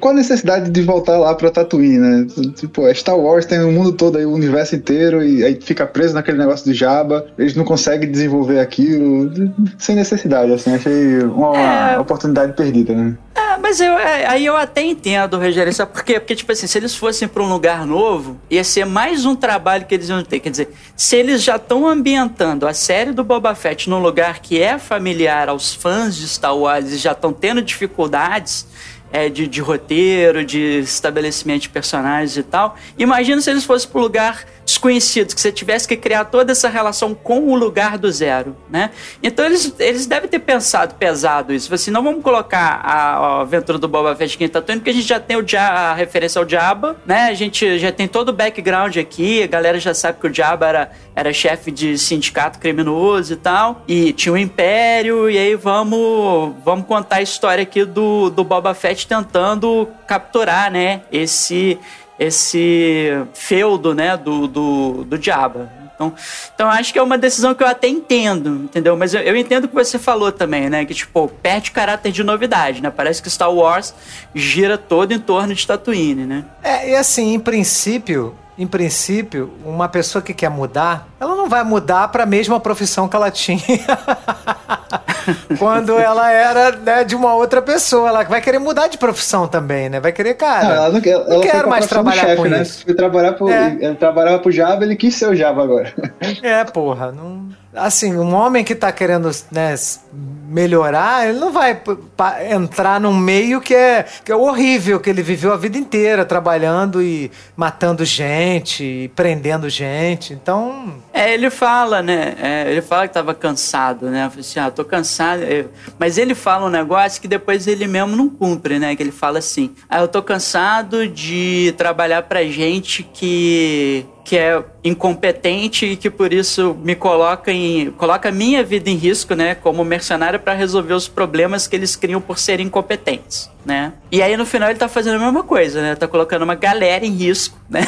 qual a necessidade de voltar lá pra Tatooine, né? Tipo, é Star Wars tem o mundo todo aí, o universo inteiro, e aí fica preso naquele negócio de Jabba, eles não conseguem desenvolver aquilo, sem necessidade, assim, achei uma, É. oportunidade perdida, né? Mas eu, aí eu até entendo, Rogério. Sabe por quê? Porque, tipo assim, se eles fossem pra um lugar novo, ia ser mais um trabalho que eles iam ter. Quer dizer, se eles já estão ambientando a série do Boba Fett num lugar que é familiar aos fãs de Star Wars já estão tendo dificuldades é, de, de roteiro, de estabelecimento de personagens e tal, imagina se eles fossem para um lugar desconhecido, que você tivesse que criar toda essa relação com o lugar do zero, né? Então eles, eles devem ter pensado pesado isso. Assim, não vamos colocar a, a aventura do Boba Fett aqui em Tatooine, porque a gente já tem o Dia- a referência ao Jabba, né? A gente já tem todo o background aqui, a galera já sabe que o Jabba era, era chefe de sindicato criminoso e tal, e tinha um império, e aí vamos, vamos contar a história aqui do, do Boba Fett tentando capturar, né? Esse esse feudo, né, do, do, do Diaba. Então, então acho que é uma decisão que eu até entendo, entendeu? Mas eu, eu entendo o que você falou também, né? Que, tipo, perde caráter de novidade, né? Parece que Star Wars gira todo em torno de Tatooine, né? É, e assim, em princípio, em princípio, uma pessoa que quer mudar, ela não vai mudar para a mesma profissão que ela tinha quando ela era né, de uma outra pessoa. Ela vai querer mudar de profissão também, né? Vai querer, cara. Não, ela não, ela não quero mais trabalhar chefe, com né? isso. Foi trabalhar pro, é. Ele trabalhava pro Java, ele quis ser o Java agora. É, porra. Não... Assim, um homem que tá querendo né, melhorar, ele não vai entrar num meio que é, que é horrível, que ele viveu a vida inteira trabalhando e matando gente, e prendendo gente. Então. É, ele fala, né? É, ele fala que tava cansado, né? Falei assim, ah, tô cansado. Mas ele fala um negócio que depois ele mesmo não cumpre, né? Que ele fala assim: ah, eu tô cansado de trabalhar pra gente que que é incompetente e que por isso me coloca em coloca minha vida em risco, né, como mercenário para resolver os problemas que eles criam por serem incompetentes, né? E aí no final ele tá fazendo a mesma coisa, né? Tá colocando uma galera em risco, né,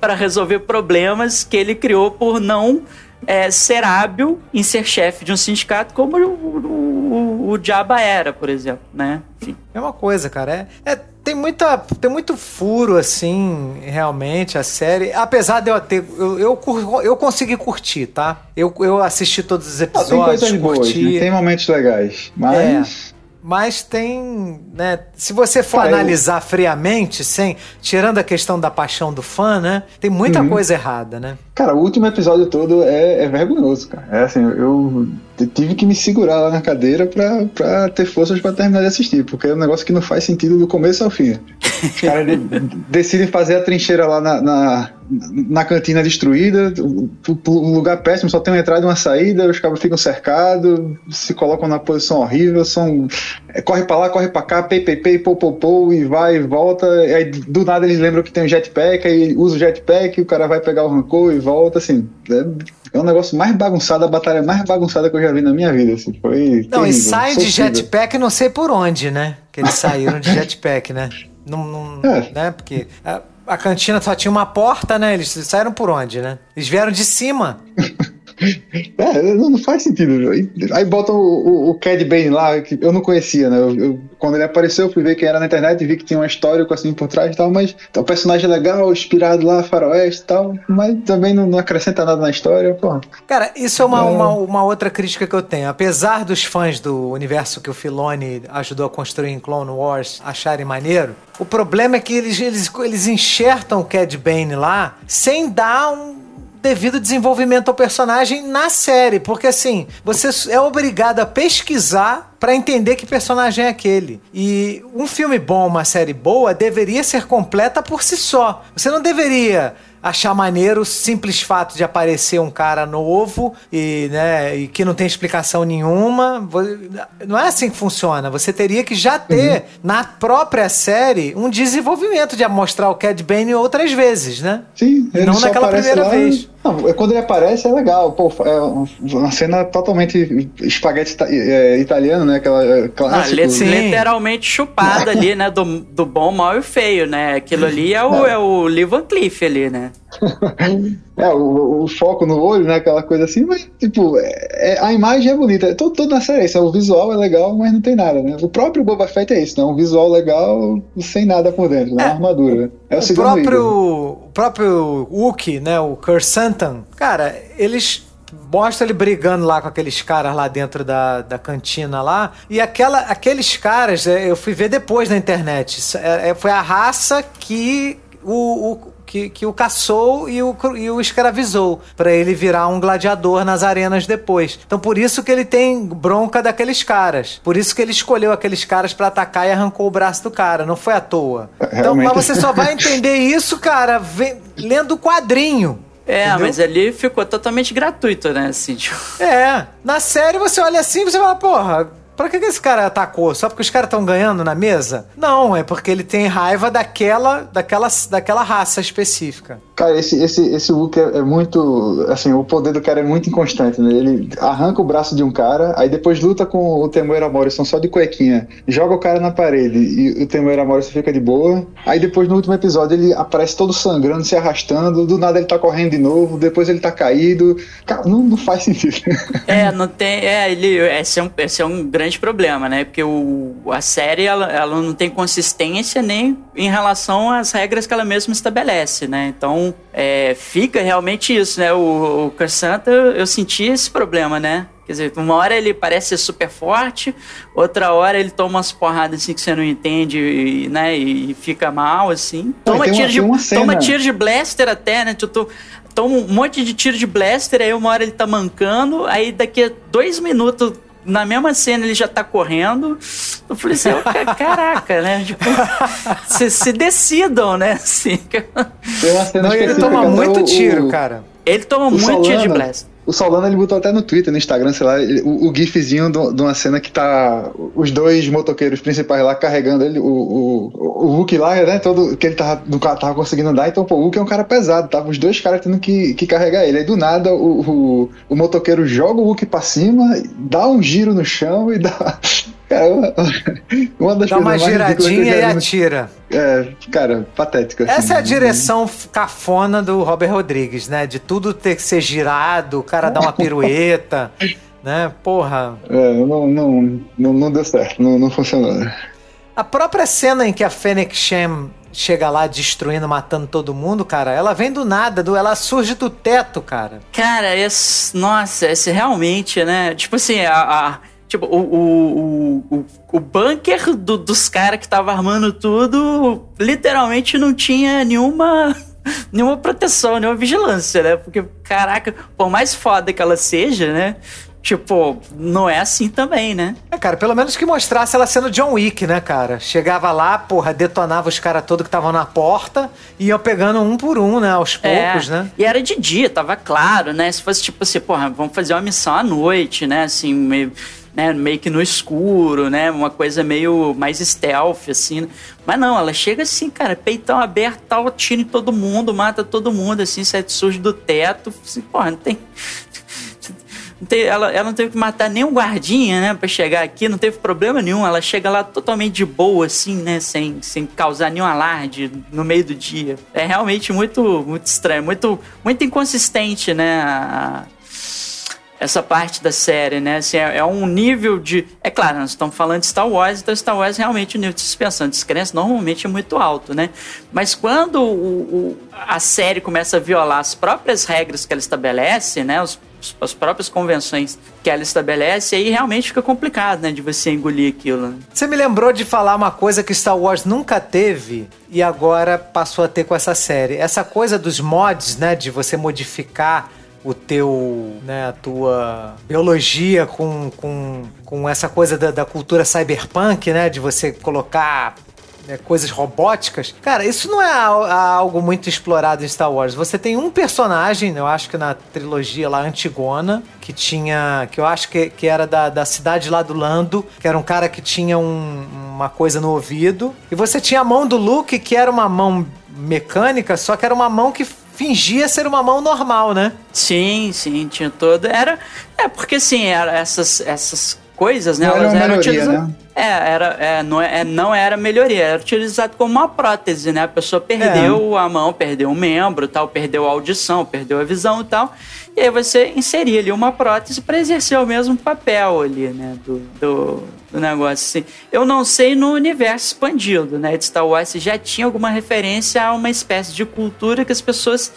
para resolver problemas que ele criou por não é, ser hábil em ser chefe de um sindicato como o, o, o, o era, por exemplo, né? Enfim. É uma coisa, cara. É, é, tem, muita, tem muito furo, assim, realmente, a série. Apesar de eu ter. Eu, eu, eu consegui curtir, tá? Eu, eu assisti todos os episódios. Tem coisas boas, né? tem momentos legais. Mas. É. Mas tem, né? Se você for analisar friamente, sem tirando a questão da paixão do fã, né? Tem muita uhum. coisa errada, né? Cara, o último episódio todo é, é vergonhoso, cara. É assim, eu tive que me segurar lá na cadeira pra, pra ter forças para terminar de assistir, porque é um negócio que não faz sentido do começo ao fim. Os caras de, decidem fazer a trincheira lá na, na, na cantina destruída, um lugar péssimo, só tem uma entrada e uma saída, os cabos ficam cercados, se colocam na posição horrível, são. É, corre pra lá, corre pra cá, pei, pei, pei, pou, pou, pou, e vai e volta. E aí do nada eles lembram que tem um jetpack, aí usa o jetpack, o cara vai pegar o rancor e volta, assim. É, é um negócio mais bagunçado, a batalha mais bagunçada que eu já vi na minha vida. Assim, foi não, terrível, e saem de jetpack não sei por onde, né? Que eles saíram de jetpack, né? Não, não é. né? Porque a, a, cantina só tinha uma porta, né? Eles saíram por onde, né? Eles vieram de cima. É, não faz sentido. Aí botam o, o, o Cad Bane lá, que eu não conhecia, né? Eu, eu, quando ele apareceu, eu fui ver quem era na internet e vi que tinha uma história assim por trás e tal, mas então, o personagem é legal, inspirado lá, faroeste e tal, mas também não, não, acrescenta nada na história, pô. Cara, isso é uma, é... Uma, uma, outra crítica que eu tenho. Apesar dos fãs do universo que o Filoni ajudou a construir em Clone Wars acharem maneiro, o problema é que eles, eles, eles enxertam o Cad Bane lá sem dar um devido desenvolvimento ao personagem na série, porque assim, você é obrigado a pesquisar para entender que personagem é aquele. E um filme bom, uma série boa, deveria ser completa por si só. Você não deveria achar maneiro o simples fato de aparecer um cara novo e, né, e que não tem explicação nenhuma. Não é assim que funciona. Você teria que já ter uhum. na própria série um desenvolvimento de mostrar o Cad Bane outras vezes, né? Sim, ele não naquela primeira lá, vez. Não, é quando ele aparece é legal. Pô, é uma cena totalmente espaguete é, italiano, né? Aquela é, clássica. Ah, literalmente chupada ali, né? Do, do bom, mal e feio, né? Aquilo ali é o, é. é o Lee Van Cleef ali, né? é, o, o, foco no olho, né? Aquela coisa assim, mas, tipo, é, é a imagem é bonita. Todo, todo na série é isso. O visual é legal, mas não tem nada, né? O próprio Boba Fett é isso, né? Um visual legal sem nada por dentro, né? Uma armadura. É o, o próprio, o próprio Wookie, né? O Kersantan, cara, eles mostra ele brigando lá com aqueles caras lá dentro da, da cantina lá. E aquela, aqueles caras, eu fui ver depois na internet. Foi a raça que o, o, que, que o caçou e o, e o escravizou, para ele virar um gladiador nas arenas depois. Então por isso que ele tem bronca daqueles caras. Por isso que ele escolheu aqueles caras para atacar e arrancou o braço do cara. Não foi à toa. Então, mas você só vai entender isso, cara, vem, lendo o quadrinho. É, Entendeu? mas ali ficou totalmente gratuito, né? Assim, tipo... É. Na série você olha assim e você fala, porra, Pra que, que esse cara atacou? Só porque os caras estão ganhando na mesa? Não, é porque ele tem raiva daquela, daquela, daquela raça específica. Cara, esse, esse, esse Hulk é, é muito. Assim, o poder do cara é muito inconstante, né? Ele arranca o braço de um cara, aí depois luta com o Temuera Morrison só de cuequinha, joga o cara na parede e o Temuera Morrison fica de boa. Aí depois no último episódio ele aparece todo sangrando, se arrastando, do nada ele tá correndo de novo, depois ele tá caído. Cara, não, não faz sentido. É, não tem. É, ele, esse, é um, esse é um grande problema, né? Porque o, a série ela, ela não tem consistência nem em relação às regras que ela mesma estabelece, né? Então é, fica realmente isso, né? O, o Cassandra, eu senti esse problema, né? Quer dizer, uma hora ele parece ser super forte, outra hora ele toma umas porradas assim que você não entende, e, né? E fica mal, assim. Toma, uma- tiro, de, uma cena- toma tiro de blaster até, né? Tu, tu, toma um monte de tiro de blaster, aí uma hora ele tá mancando, aí daqui a dois minutos. Na mesma cena ele já tá correndo. Eu falei assim, "Ô, ca- caraca, né? Tipo, se, se decidam, né? Assim, Tem uma cena Não, ele toma até muito o- tiro, o- cara. ele toma muito tiro de blaster. O Solano ele botou até no Twitter, no Instagram, sei lá, ele- o, o gifzinho do- de uma cena que tá os dois motoqueiros principais lá carregando ele, o, o, o Hulk lá, né, todo, que ele tava, ca- tava conseguindo andar, então pô, o Hulk é um cara pesado, tava os dois caras tendo que, que carregar ele. Aí do nada o, o, o motoqueiro joga o Hulk pra cima, dá um giro no chão e dá... Cara, uma, uma das Dá uma giradinha e atira. É, cara, patética. assim. Essa é a direção cafona do Robert Rodrigues, né? De tudo ter que ser girado, o cara dar uma pirueta, né? Porra. É, não, não, não, não deu certo, não, não funcionou. A própria cena em que a Fennec Shem chega lá destruindo, matando todo mundo, cara, ela vem do nada, do, ela surge do teto, cara. Cara, esse, nossa, esse realmente, né? Tipo assim, a, a- tipo, o, o, o, o, bunker do- dos caras que tava armando tudo, literalmente não tinha nenhuma nenhuma proteção, nenhuma vigilância, né? Porque, caraca, por mais foda que ela seja, né? Tipo, não é assim também, né? É, cara, pelo menos que mostrasse ela sendo John Wick, né, cara? Chegava lá, porra, detonava os caras todos que estavam na porta e ia pegando um por um, né? Aos poucos, É, né? E era de dia, tava claro, né? Se fosse tipo assim, porra, vamos fazer uma missão à noite, né? Assim, meio, né? meio que no escuro, né? Uma coisa meio mais stealth, assim. Mas não, ela chega assim, cara, peitão aberto, tal, tira em todo mundo, mata todo mundo, assim, sai surge do teto. Assim, porra, tem. não tem- ela, ela não teve que matar nenhum guardinha, né, pra chegar aqui, não teve problema nenhum. Ela chega lá totalmente de boa, assim, né, sem, sem causar nenhum alarde no meio do dia. É realmente muito, muito estranho, muito, muito inconsistente, né, a- essa parte da série, né? Assim, é, é um nível de. É claro, nós estamos falando de Star Wars, então Star Wars realmente o nível de suspensão de descrença normalmente é muito alto, né? Mas quando o- o- a série começa a violar as próprias regras que ela estabelece, né? Os, as próprias convenções que ela estabelece, aí realmente fica complicado, né? De você engolir aquilo. né? Você me lembrou de falar uma coisa que Star Wars nunca teve e agora passou a ter com essa série. Essa coisa dos mods, né, de você modificar o teu, né, a tua biologia com, com, com essa coisa da, da cultura cyberpunk, né, de você colocar né, coisas robóticas. Cara, isso não é al- algo muito explorado em Star Wars. Você tem um personagem, eu acho que na trilogia lá, Antigona, que tinha. que eu acho que, que era da, da cidade lá do Lando, que era um cara que tinha um- uma coisa no ouvido. E você tinha a mão do Luke, que era uma mão mecânica, só que era uma mão que fingia ser uma mão normal, né? Sim, sim, tinha todo. Era. É, porque assim, era essas, essas coisas, né? Não era elas uma eram melhoria, utilizadas- né? É, era, é, não, é, não era melhoria, era utilizado como uma prótese, né? A pessoa perdeu a mão, perdeu um membro, tal, perdeu a audição, perdeu a visão e tal. E aí você inseria ali uma prótese para exercer o mesmo papel ali, né? Do, do, do negócio. Assim. Eu não sei no universo expandido, né? De Star Wars se já tinha alguma referência a uma espécie de cultura que as pessoas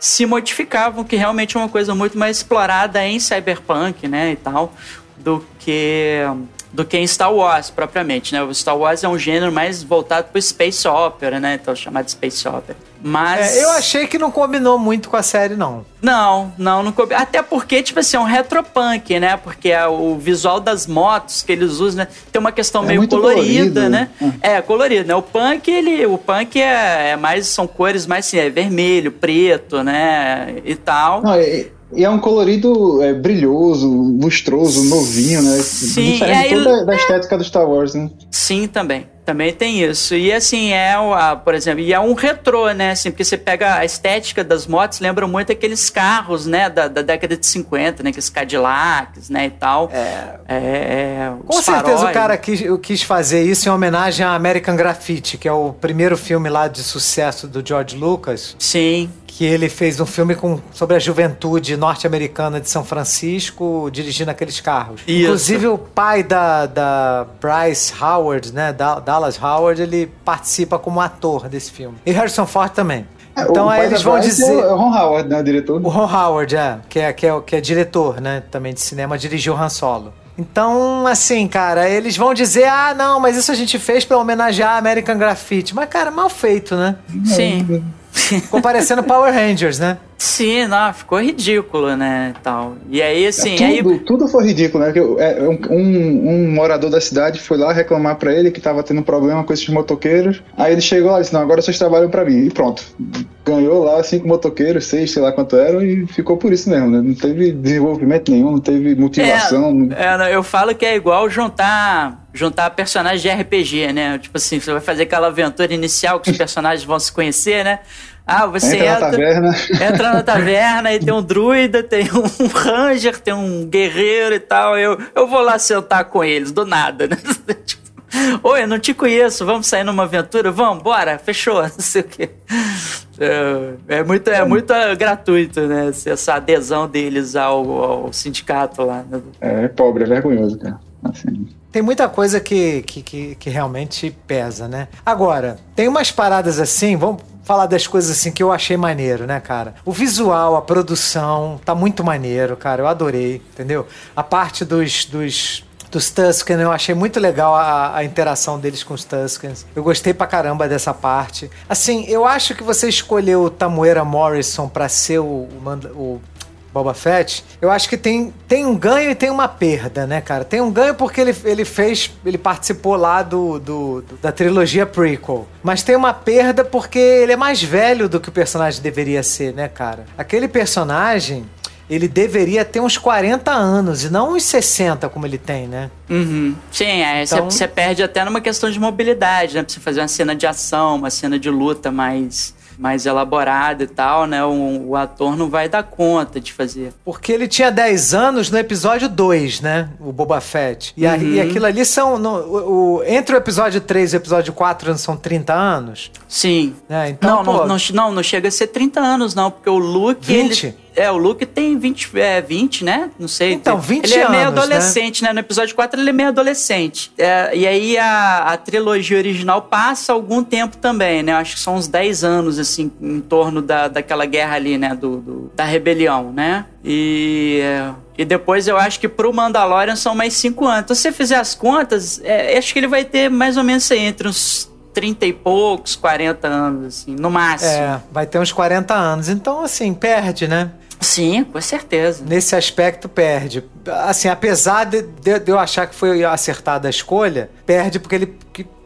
se modificavam, que realmente é uma coisa muito mais explorada em cyberpunk, né, e tal, do que do que em Star Wars propriamente, né? O Star Wars é um gênero mais voltado para space opera, né? Então chamado space opera. Mas É, eu achei que não combinou muito com a série, não. não, não, não coube. Até porque, tipo assim, é um retropunk, né? Porque é o visual das motos que eles usam, né? Tem uma questão É meio colorida, colorido. né? É, colorido, né? O punk, ele. O punk é, é mais. São cores mais assim, é vermelho, preto, né? E tal. Não, e, e é um colorido é, brilhoso, lustroso, novinho, né? Sim, Diferente é, toda da estética do Star Wars, né? Sim, também. Também tem isso. E assim, é, o- a, por exemplo, e é um retrô, né? Assim, porque você pega a estética das motos, lembra muito aqueles carros, né? Da, da década de 50, né? Aqueles Cadillacs, né? E tal. É. é Com os certeza o faróis. cara quis, quis fazer isso em homenagem a American Graffiti, que é o primeiro filme lá de sucesso do George Lucas. Sim. Que ele fez um filme com, sobre a juventude norte-americana de São Francisco, dirigindo aqueles carros. Isso. Inclusive o pai da, da Bryce Howard, né? Da, Dallas Howard, ele participa como ator desse filme. E Harrison Ford também. É, Então o aí pai eles da vão Bryce dizer. É o Ron Howard, né? O diretor. O Ron Howard, é, que é, que é, que é diretor, né, também de cinema, dirigiu Han Solo. Então, assim, cara, eles vão dizer, ah, não, mas isso a gente fez pra homenagear American Graffiti. Mas, cara, mal feito, né? Sim. Ficou parecendo Power Rangers, né? Sim, não, ficou ridículo, né? e Tal. E aí, assim, tudo, aí. tudo foi ridículo, né? É, um, um- um morador da cidade foi lá reclamar pra ele que tava tendo problema com esses motoqueiros. Aí ele chegou lá e disse: Não, agora vocês trabalham pra mim. E pronto. Ganhou lá cinco motoqueiros, seis, sei lá quanto eram, e ficou por isso mesmo, né? Não teve desenvolvimento nenhum, não teve motivação. É, não, eu falo que é igual juntar juntar personagens de RPG, né? Tipo assim, você vai fazer aquela aventura inicial que os personagens vão se conhecer, né? Ah, você Entra na entra, taverna. entra na taverna e tem um druida, tem um ranger, tem um guerreiro e tal. Eu, eu vou lá sentar com eles, do nada, né? Tipo, Oi, eu não te conheço, vamos sair numa aventura? Vamos, bora, fechou, não sei o quê. É, é muito, é muito gratuito, né? Essa adesão deles ao, ao sindicato lá. É, é pobre, é vergonhoso, cara. Assim. Tem muita coisa que, que, que, que realmente pesa, né? Agora, tem umas paradas assim, vamos falar das coisas assim que eu achei maneiro, né, cara? O visual, a produção, tá muito maneiro, cara. Eu adorei, entendeu? A parte dos. dos dos Tusken, eu achei muito legal a, a interação deles com os Tuskens. Eu gostei pra caramba dessa parte. Assim, eu acho que você escolheu o Tamuera Morrison pra ser o, o, o Boba Fett, eu acho que tem, tem um ganho e tem uma perda, né, cara? Tem um ganho porque ele, ele fez, ele participou lá do, do- do- da trilogia prequel. Mas tem uma perda porque ele é mais velho do que o personagem deveria ser, né, cara? Aquele personagem, ele deveria ter uns 40 anos e não uns 60 como ele tem, né? Uhum. Sim, aí você Então- você perde até numa questão de mobilidade, né? Pra você fazer uma cena de ação, uma cena de luta mais, mais elaborada e tal, né? O, o ator não vai dar conta de fazer. Porque ele tinha 10 anos no episódio 2, né? O Boba Fett. E, a- Uhum. e aquilo ali são. no- o, o- entre o episódio 3 e o episódio 4 são 30 anos. Sim. né? Então, não, não, pô, não, não, não chega a ser 30 anos, não, porque o Luke. 20? Ele, é, o Luke tem 20, é, 20, né? Não sei. Então, tem- 20 Ele é meio anos, né? adolescente, né? No episódio 4 ele é meio adolescente. É, e aí a, a trilogia original passa algum tempo também, né? Eu Acho que são uns 10 anos, assim, em torno da, daquela guerra ali, né? Do, do- da rebelião, né? E. E depois eu acho que pro Mandalorian são mais 5 anos. Então, se você fizer as contas, é, acho que ele vai ter mais ou menos aí, entre uns 30 e poucos, 40 anos, assim, no máximo. É, vai ter uns 40 anos. Então, assim, perde, né? Sim, com certeza. Nesse aspecto, perde. Assim, apesar de, de- de eu achar que foi acertada a escolha, perde porque ele.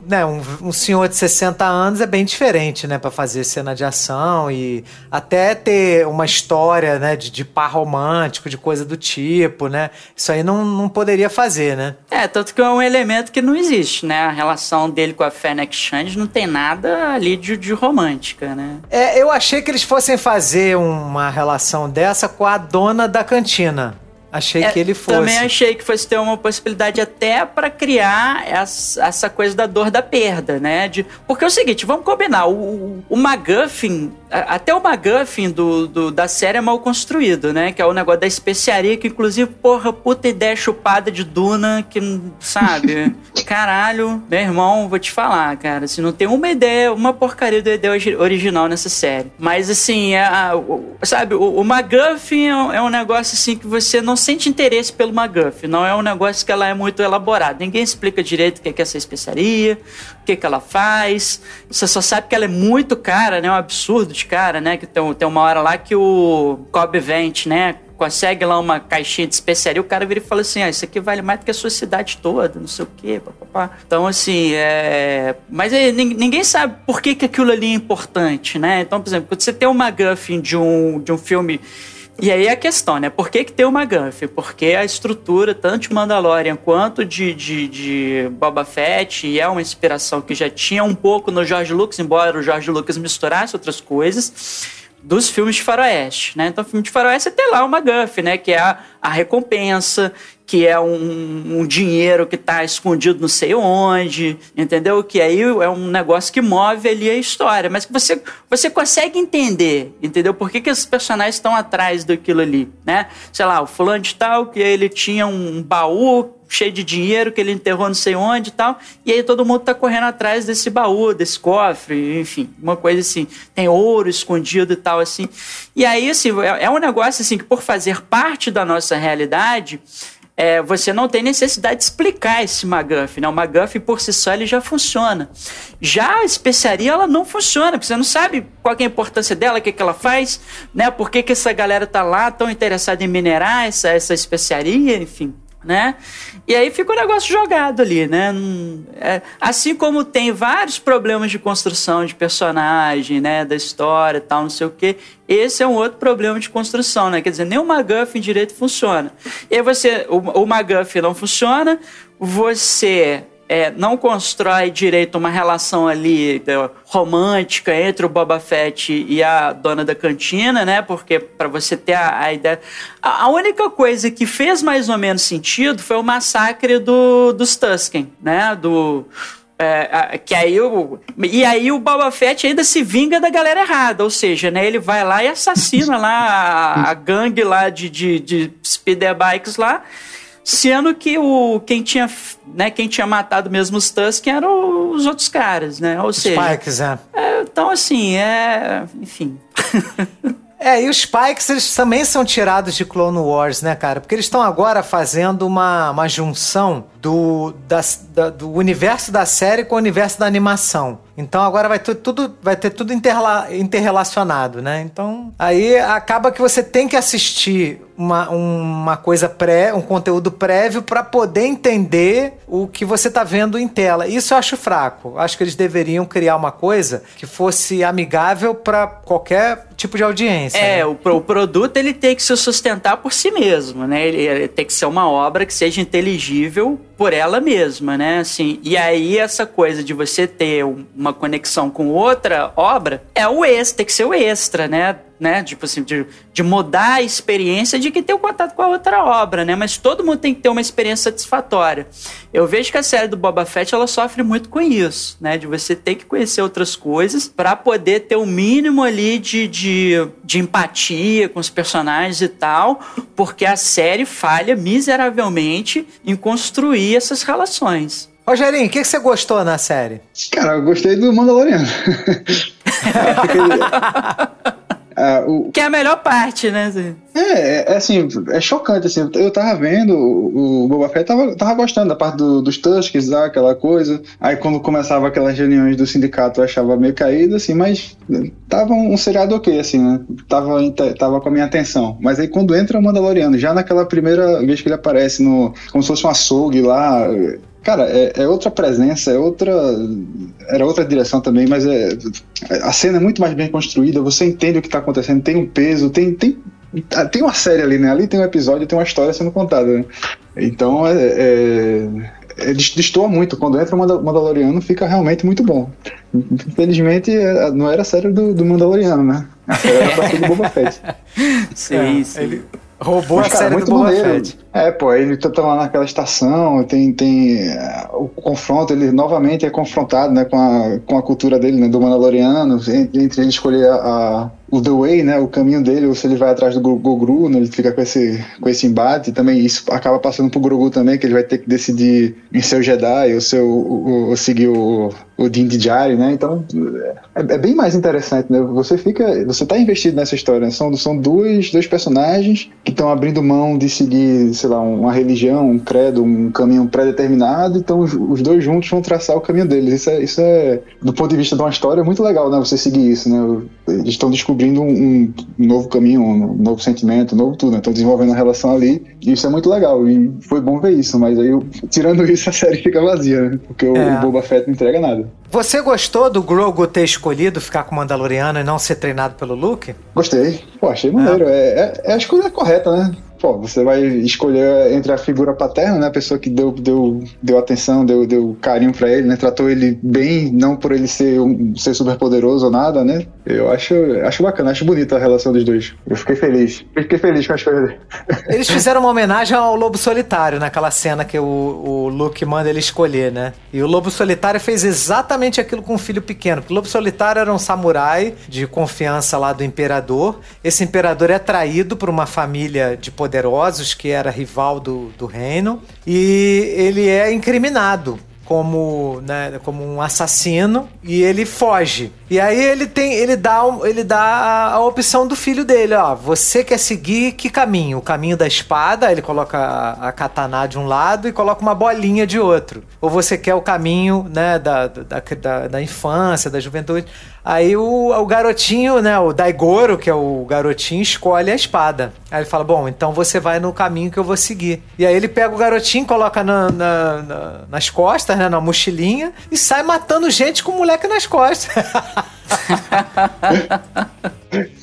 Né, um, um senhor de 60 anos é bem diferente, né, Pra fazer cena de ação e até ter uma história, né, de, de par romântico, de coisa do tipo, né? Isso aí não, não poderia fazer, né? É, tanto que é um elemento que não existe, né? A relação dele com a Fennec Shand não tem nada ali de, de romântica, né? É, eu achei que eles fossem fazer uma relação dessa com a dona da cantina. Achei É, que ele fosse. Também achei que fosse ter uma possibilidade até pra criar essa, essa coisa da dor da perda, né? De, porque é o seguinte, vamos combinar, o, o, a- até o MacGuffin do, do- da série é mal construído, né? Que é o negócio da especiaria, que inclusive, porra, puta ideia chupada de Duna, que, sabe? Caralho, meu irmão, vou te falar, cara, se não tem uma ideia, uma porcaria da ideia origi- original nessa série. Mas, assim, é a- o- sabe, o, o MacGuffin é um, é um negócio, assim, que você não sente interesse pelo MacGuffin, não é um negócio que ela é muito elaborada. Ninguém explica direito o que é, é essa especiaria, o que, é que ela faz. Você só sabe que ela é muito cara, né? Um absurdo de cara, né? Que tem, tem uma hora lá que o Cobb Vent, né? Consegue lá uma caixinha de especiaria, o cara vira e fala assim: ah, isso aqui vale mais do que a sua cidade toda, não sei o quê, papapá. Então, assim, é. Mas ninguém sabe por que, que aquilo ali é importante, né? Então, por exemplo, quando você tem uma MacGuffin de um, de um filme E aí a questão, né? Por que, que tem uma Gunf? Porque a estrutura, tanto de Mandalorian quanto de, de, de Boba Fett, e é uma inspiração que já tinha um pouco no George Lucas, embora o George Lucas misturasse outras coisas dos filmes de faroeste, né? Então, filme de faroeste tem lá uma GUF, né? Que é a, a recompensa, que é um, um dinheiro que está escondido não sei onde, entendeu? Que aí é um negócio que move ali a história, mas que você, você consegue entender, entendeu? Por que, que esses personagens estão atrás daquilo ali, né? Sei lá, o fulano de tal, que ele tinha um baú cheio de dinheiro que ele enterrou não sei onde e tal. E aí todo mundo tá correndo atrás desse baú, desse cofre, enfim, uma coisa assim. Tem ouro escondido e tal, assim. E aí, assim, é, é um negócio assim que por fazer parte da nossa realidade, é, você não tem necessidade de explicar esse McGuff, né? O McGuff por si só ele já funciona. Já a especiaria ela não funciona, porque você não sabe qual é a importância dela, o que, que ela faz, né? Por que, que essa galera tá lá tão interessada em minerar essa, essa especiaria, enfim né? E aí fica o negócio jogado ali, né? É, assim como tem vários problemas de construção de personagem, né? Da história e tal, não sei o quê. Esse é um outro problema de construção, né? Quer dizer, nem o McGuffin direito funciona. E aí você, o, o não funciona, você é, não constrói direito uma relação ali é, romântica entre o Boba Fett e a dona da cantina, né? Porque para você ter a, a ideia. A, a, única coisa que fez mais ou menos sentido foi o massacre do, dos Tusken, né? Do. É, que aí o, e aí o Boba Fett ainda se vinga da galera errada, ou seja, né, ele vai lá e assassina lá a, a gangue lá de, de, de speeder bikes lá, Sendo que o, quem, tinha, né, quem tinha matado mesmo os Tusken eram os outros caras, né? Ou os seja. Spikes, é. é. Então, assim, é. Enfim. É, e os Spikes, eles também são tirados de Clone Wars, né, cara? Porque eles estão agora fazendo uma, uma junção do, da, da, do universo da série com o universo da animação. Então agora vai ter tudo, vai ter tudo interla, interrelacionado, né? Então aí acaba que você tem que assistir uma, uma coisa pré, um conteúdo prévio para poder entender o que você tá vendo em tela. Isso eu acho fraco. Acho que eles deveriam criar uma coisa que fosse amigável para qualquer tipo de audiência. É, né? o, o, produto ele tem que se sustentar por si mesmo, né? Ele, ele tem que ser uma obra que seja inteligível por ela mesma, né? Assim, e aí essa coisa de você ter uma conexão com outra obra é o extra, tem que ser o extra, né? Né? Tipo assim, de, de mudar a experiência de que ter o um contato com a outra obra, né? Mas todo mundo tem que ter uma experiência satisfatória. Eu vejo que a série do Boba Fett ela sofre muito com isso, né? De você ter que conhecer outras coisas para poder ter o um mínimo ali de, de, de empatia com os personagens e tal, porque a série falha miseravelmente em construir essas relações. Rogerinho, o que, que você gostou na série? Cara, eu gostei do Mandaloriano. Ah, o... Que é a melhor parte, né? É, é assim, é chocante, assim, eu tava vendo, o, Boba Fett tava, tava gostando da parte do, dos Tusks, lá, aquela coisa, aí quando começava aquelas reuniões do sindicato eu achava meio caído, assim, mas tava um, um seriado ok, assim, né, tava, tava com a minha atenção, mas aí quando entra o Mandaloriano, já naquela primeira vez que ele aparece no, como se fosse um açougue lá, Cara, é, é, outra presença, é outra. Era outra direção também, mas é, a cena é muito mais bem construída, você entende o que está acontecendo, tem um peso, tem, tem, tem uma série ali, né? Ali tem um episódio, tem uma história sendo contada, né? Então é, é, é destoa muito. Quando entra o Mandaloriano, fica realmente muito bom. Infelizmente, é, não era a série do, do Mandaloriano, né? A série era pra ser do Boba Fett. sim, é, sim. Ele Roubou Mas, a cara, série muito do Boba Fett. É, pô, ele tá, tá lá naquela estação, tem, tem uh, o confronto, ele novamente é confrontado, né, com a, com a cultura dele, né, do Mandaloriano, entre, entre ele escolher a, a o The Way, né, o caminho dele, ou se ele vai atrás do Gogru, né, ele fica com esse, com esse embate, também isso acaba passando pro Grogu também, que ele vai ter que decidir em o Jedi ou, seu, ou, ou seguir o, o Din Djarin, né, então é, é, bem mais interessante, né, você fica, você tá investido nessa história, né? são, são dois, dois personagens que estão abrindo mão de seguir, sei lá, uma religião, um credo, um caminho pré-determinado, então os, os, dois juntos vão traçar o caminho deles, isso é, isso é, do ponto de vista de uma história, muito legal, né, você seguir isso, né, eles estão descobrindo descobrindo um, um novo caminho, um novo sentimento, um novo tudo, né? Estão desenvolvendo uma relação ali, e isso é muito legal, e foi bom ver isso, mas aí, eu, tirando isso, a série fica vazia, né? Porque o, É. o Boba Fett não entrega nada. Você gostou do Grogu ter escolhido ficar com o Mandaloriano e não ser treinado pelo Luke? Gostei. Pô, achei maneiro. É, é, é a escolha correta, né? Pô, você vai escolher entre a figura paterna, né? A pessoa que deu, deu, deu atenção, deu, deu carinho pra ele, né? Tratou ele bem, não por ele ser, um, ser super poderoso ou nada, né? Eu acho, acho bacana, acho bonita a relação dos dois. Eu fiquei feliz. Fiquei feliz com a escolha dele. Eles fizeram uma homenagem ao Lobo Solitário naquela cena que o, o Luke manda ele escolher, né? E o Lobo Solitário fez exatamente aquilo com um filho pequeno. Porque o Lobo Solitário era um samurai de confiança lá do imperador. Esse imperador é traído por uma família de poderosos que era rival do, do reino. E ele é incriminado como, né, como um assassino e ele foge. E aí ele tem, ele dá, ele dá a, a opção do filho dele, ó, você quer seguir que caminho? O caminho da espada, ele coloca a, a katana de um lado e coloca uma bolinha de outro. Ou você quer o caminho, né, da, da, da, da infância, da juventude? Aí o, o garotinho, né, o Daigoro, que é o garotinho, escolhe a espada. Aí ele fala, bom, então você vai no caminho que eu vou seguir. E aí ele pega o garotinho, coloca na- na- na- nas costas, né, na mochilinha, e sai matando gente com o moleque nas costas.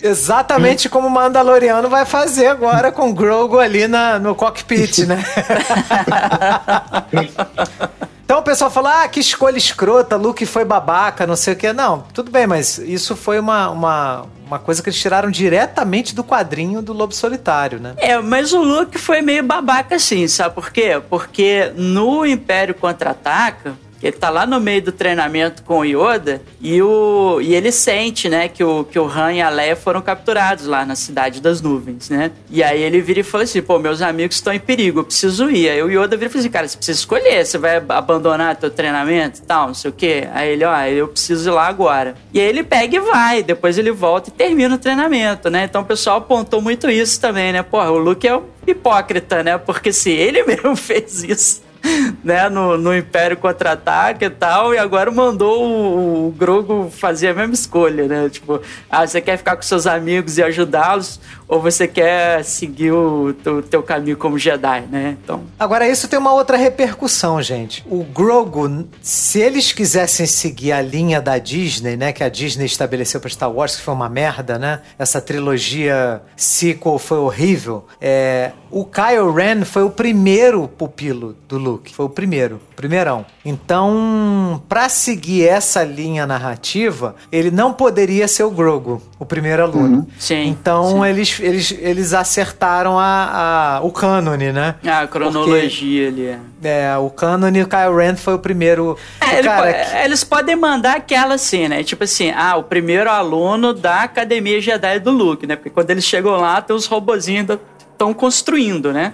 Exatamente como o Mandaloriano vai fazer agora com o Grogu ali no cockpit, né? Então o pessoal fala, ah, que escolha escrota, Luke foi babaca, não sei o que. Não, tudo bem, mas isso foi uma, uma, uma coisa que eles tiraram diretamente do quadrinho do Lobo Solitário, né? É, mas o Luke foi meio babaca assim, sabe por quê? Porque no Império Contra-Ataca, ele tá lá no meio do treinamento com o Yoda e, o, e ele sente, né, que o, que o Han e a Leia foram capturados lá na Cidade das Nuvens, né? E aí ele vira e fala assim, pô, meus amigos estão em perigo, eu preciso ir. Aí o Yoda vira e fala assim, cara, você precisa escolher, você vai abandonar teu treinamento e tal, não sei o quê. Aí ele, ó, eu preciso ir lá agora. E aí ele pega e vai, depois ele volta e termina o treinamento, né? Então o pessoal apontou muito isso também, né? Porra, o Luke é um hipócrita, né? Porque se ele mesmo fez isso né, no, no Império Contra-Ataque e tal, e agora mandou o, o Grogu fazer a mesma escolha, né? Tipo, ah, você quer ficar com seus amigos e ajudá-los, ou você quer seguir o teu, teu caminho como Jedi, né? Então, Agora, isso tem uma outra repercussão, gente. O Grogu, se eles quisessem seguir a linha da Disney, né, que a Disney estabeleceu para Star Wars, que foi uma merda, né? Essa trilogia sequel foi horrível. É, o Kylo Ren foi o primeiro pupilo do Luke, foi o primeiro, primeirão. Então, para seguir essa linha narrativa, ele não poderia ser o Grogu, o primeiro aluno. Sim, Então, sim. eles, eles, eles acertaram a, a- o cânone, né? a cronologia ali é. É, o Canon e o Kyle Rand foi o primeiro. É, ele cara, po- eles podem mandar aquela assim, né? Tipo assim, ah, o primeiro aluno da Academia Jedi do Luke, né? Porque quando eles chegam lá, tem os robozinhos ainda estão construindo, né?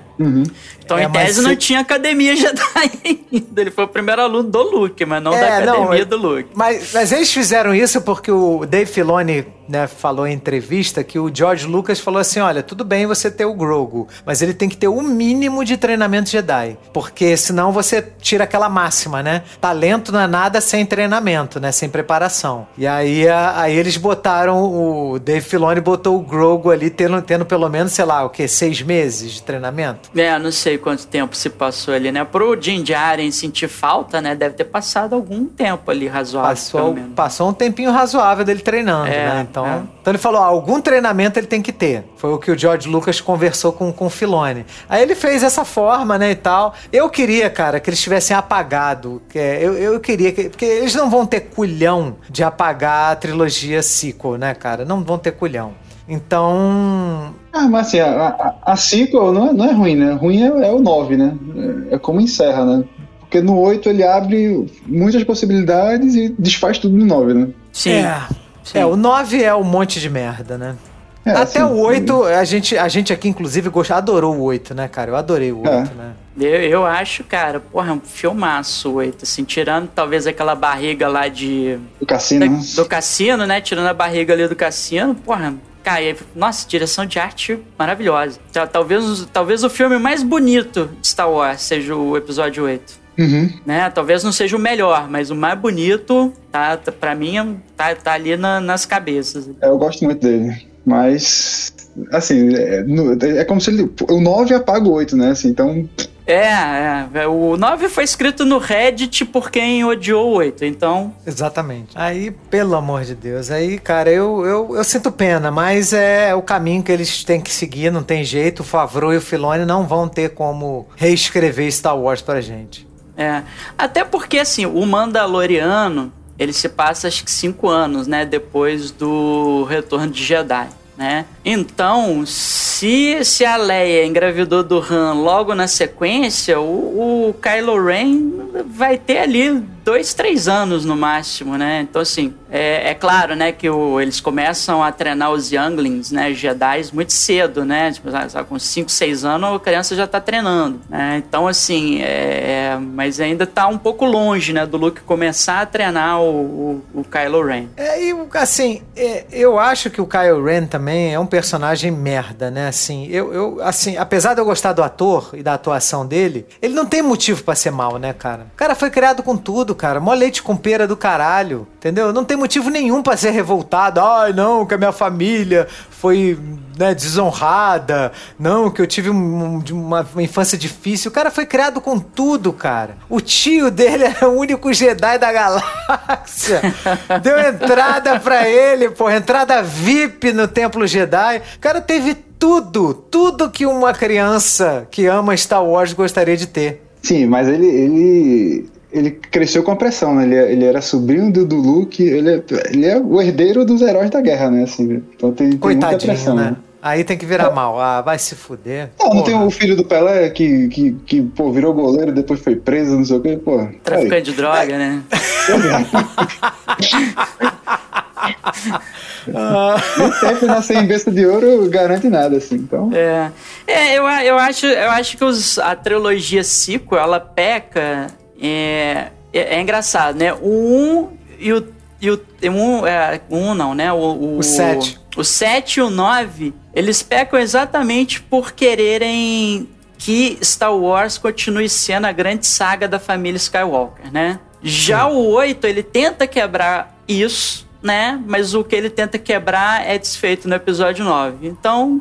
Então, É, em tese, se- não tinha Academia Jedi ainda. Ele foi o primeiro aluno do Luke, mas não da É, não, Academia é- do Luke. Mas, mas eles fizeram isso porque o Dave Filoni né, falou em entrevista que o George Lucas falou assim: olha, tudo bem você ter o Grogu, mas ele tem que ter o mínimo de treinamento Jedi. Porque senão você tira aquela máxima, né? Talento não é nada sem treinamento, né? Sem preparação. E aí, a- aí eles botaram, o Dave Filoni botou o Grogu ali tendo, tendo pelo menos, sei lá, o quê? Seis meses de treinamento? É, não sei quanto tempo se passou ali, né? Pro Din Djarin sentir falta, né? Deve ter passado algum tempo ali razoável, Passou, passou um tempinho razoável dele treinando, É, né? Então, é. então ele falou: ó, algum treinamento ele tem que ter. Foi o que o George Lucas conversou com, com o Filone. Aí ele fez essa forma, né, e tal. Eu queria, cara, que eles tivessem apagado. que é, eu, eu queria que. Porque eles não vão ter culhão de apagar a trilogia sequel, né, cara? Não vão ter culhão. Então. Ah, mas assim, a, a, a sequel não é, não é ruim, né? Ruim é, é o 9, né? É, é como encerra, né? Porque no 8 ele abre muitas possibilidades e desfaz tudo no 9, né? Sim. É, sim. é, o 9 é um monte de merda, né? É, Até assim, o 8, a gente, a gente aqui, inclusive, gostou, adorou o 8, né, cara? Eu adorei o 8, É. né? Eu, eu acho, cara, porra, é um filmaço, oito, assim, tirando talvez aquela barriga lá de. O cassino, né? do cassino, né? Tirando a barriga ali do cassino, porra. Cara, e- nossa, direção de arte maravilhosa. Talvez, talvez o filme mais bonito de Star Wars seja o episódio 8. Uhum. né? Talvez não seja o melhor, mas o mais bonito, tá, tá para mim, tá, tá ali na- nas cabeças. É, eu gosto muito dele. Mas, assim, é, é como se ele. O 9 apaga o 8, né? Assim, então. É, é, o 9 foi escrito no Reddit por quem odiou o 8, então... Exatamente. Aí, pelo amor de Deus, aí, cara, eu, eu, eu sinto pena, mas é o caminho que eles têm que seguir, não tem jeito. O Favreau e o Filoni não vão ter como reescrever Star Wars pra gente. É, até porque, assim, o Mandaloriano, ele se passa, acho que cinco anos, né, depois do Retorno de Jedi, né? Então, se, se a Leia engravidou do Han logo na sequência, o, o Kylo Ren vai ter ali dois, três anos no máximo, né? Então, assim, é, é claro, né, que o- eles começam a treinar os Younglings, né, Jedi, muito cedo, né? Tipo, sabe, sabe, com 5, 6 anos a criança já tá treinando, né? Então, assim, é, mas ainda tá um pouco longe, né, do Luke começar a treinar o, o, o Kylo Ren. É, e assim, é, eu acho que o Kylo Ren também é um personagem merda, né? Assim, eu, eu, assim, apesar de eu gostar do ator e da atuação dele, ele não tem motivo pra ser mal, né, cara? O cara foi criado com tudo, cara. Mó leite com pera do caralho, entendeu? Não tem motivo nenhum pra ser revoltado. Ai, não, que a minha família foi né, desonrada. Não, que eu tive um- uma, uma infância difícil. O cara foi criado com tudo, cara. O tio dele era o único Jedi da galáxia. Deu entrada pra ele, pô, entrada VIP no Templo Jedi. O cara teve tudo, tudo que uma criança que ama Star Wars gostaria de ter. Sim, mas ele. ele... Ele cresceu com a pressão, né? Ele, ele era sobrinho do, do Luke, ele é, ele é o herdeiro dos heróis da guerra, né? Assim, então tem, tem muita pressão, né? né? Aí tem que virar mal. Ah, vai se fuder. Não, não Porra. tem o filho do Pelé que, que, que pô, virou goleiro e depois foi preso, não sei o quê, pô. Traficante de droga, né? Nem sempre nascer em besta de ouro garante nada, assim. Então, É, é eu, eu, acho, eu acho que os, a trilogia sequel, ela peca. É, é, é engraçado, né? O 1 e o. E o um, é, um não, né? O, O sete. O 7 e o 9, eles pecam exatamente por quererem que Star Wars continue sendo a grande saga da família Skywalker, né? Já o 8, ele tenta quebrar isso, né? Mas o que ele tenta quebrar é desfeito no episódio 9. Então,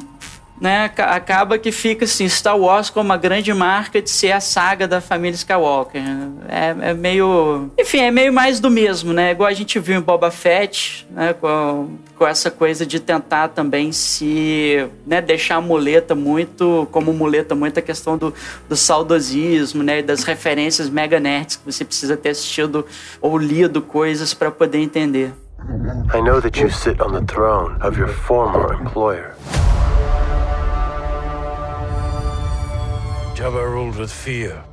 né, aca- acaba que fica assim, Star Wars como a grande marca de ser a saga da família Skywalker. É, é meio. Enfim, é meio mais do mesmo, né? Igual a gente viu em Boba Fett, né? Com, com essa coisa de tentar também se. Né, deixar a muleta muito. Como muleta muito a questão do, do saudosismo, né? Das referências mega nerds que você precisa ter assistido ou lido coisas para poder entender. I know that you sit on the throne of your former employer. Jabba ruled with fear.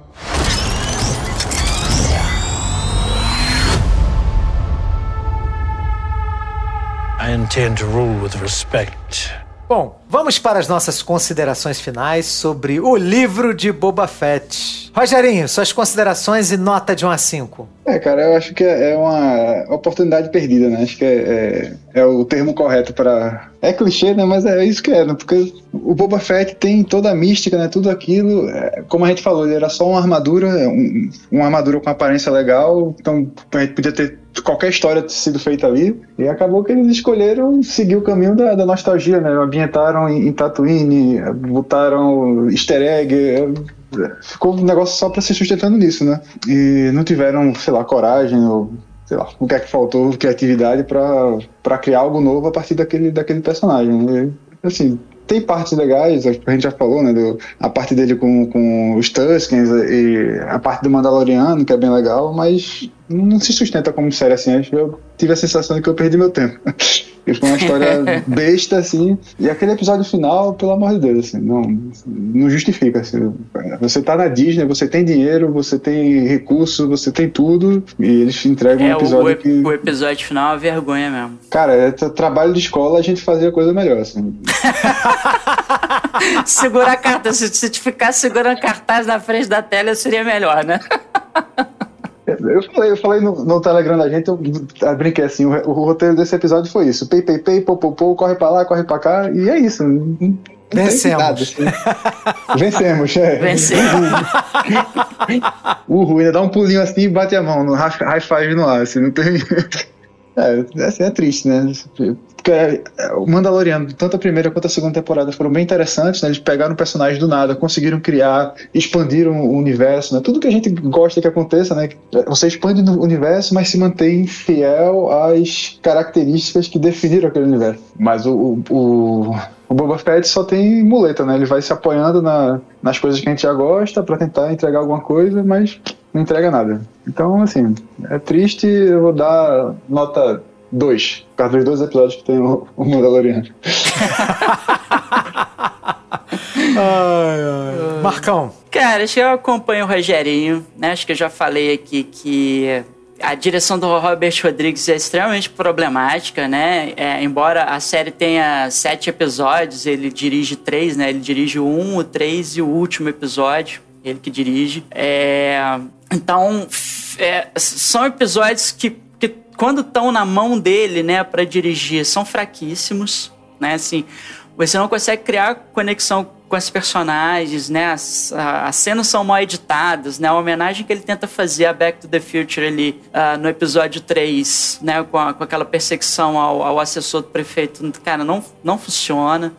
I intend to rule with respect. Bom, vamos para as nossas considerações finais sobre o livro de Boba Fett. Rogerinho, suas considerações e nota de 1 a 5. é, cara, eu acho que é uma oportunidade perdida, né? Acho que é, é, é o termo correto para É clichê, né? Mas é isso que é, né? Porque o Boba Fett tem toda a mística, né? Tudo aquilo. é, como a gente falou, ele era só uma armadura, um, uma armadura com aparência legal. Então a gente podia ter qualquer história sido feita ali. E acabou que eles escolheram seguir o caminho da, da nostalgia, né? Ambientaram em, em Tatooine, botaram easter egg. é, Ficou um negócio só pra se sustentando nisso, né? E não tiveram, sei lá, coragem ou sei lá, o que é que faltou, criatividade pra criar algo novo a partir daquele, daquele personagem. E, assim, tem partes legais, a gente já falou, né? do- a parte dele com, com os Tuskens e a parte do Mandaloriano, que é bem legal, mas não se sustenta como série assim. Eu tive a sensação de que eu perdi meu tempo. Porque Foi uma história besta, assim. E aquele episódio final, pelo amor de Deus, assim, não, não justifica. Assim. Você tá na Disney, você tem dinheiro, você tem recurso, você tem tudo, e eles entregam um É, o, episódio o, que. o episódio final é uma vergonha mesmo. Cara, é tra- trabalho de escola, a gente fazia coisa melhor, assim. Segurar a carta, se se tu ficar segurando cartaz na frente da tela, seria melhor, né? Eu falei, eu falei no, no Telegram da gente, eu, eu brinquei assim, o, o roteiro desse episódio foi isso. Pei, pei, pei, pô, pô, pô, corre pra lá, corre pra cá, e é isso. Vencemos. nada, assim. Vencemos, é. Vencemos. Rui ainda dá um pulinho assim e bate a mão no high five no ar, assim, não tem. É, assim, é triste, né? Porque é, é, o Mandaloriano, tanto a primeira quanto a segunda temporada foram bem interessantes, né? Eles pegaram um personagem do nada, conseguiram criar, expandiram o universo, né? Tudo que a gente gosta que aconteça, né? Você expande no universo, mas se mantém fiel às características que definiram aquele universo. Mas o, o, o, o Boba Fett só tem muleta, né? Ele vai se apoiando na, nas coisas que a gente já gosta pra tentar entregar alguma coisa, mas não entrega nada. Então, assim, é triste, eu vou dar nota 2, por causa dos dois episódios que tem o, o Mandaloriano. Ai, ai. Marcão. Cara, acho que eu acompanho o Rogerinho, né? Acho que eu já falei aqui que a direção do Robert Rodrigues é extremamente problemática, né? É, embora a série tenha sete episódios, ele dirige três, né? Ele dirige o um, o três e o último episódio. Ele que dirige. É, então, é, são episódios que, que quando estão na mão dele, né, para dirigir, são fraquíssimos, né? Assim, você não consegue criar conexão com os personagens, né? As, as cenas são mal editadas, né? A homenagem que ele tenta fazer a Back to the Future ali ah, no episódio 3, né? Com, a- com aquela perseguição ao, ao assessor do prefeito, cara, não, não funciona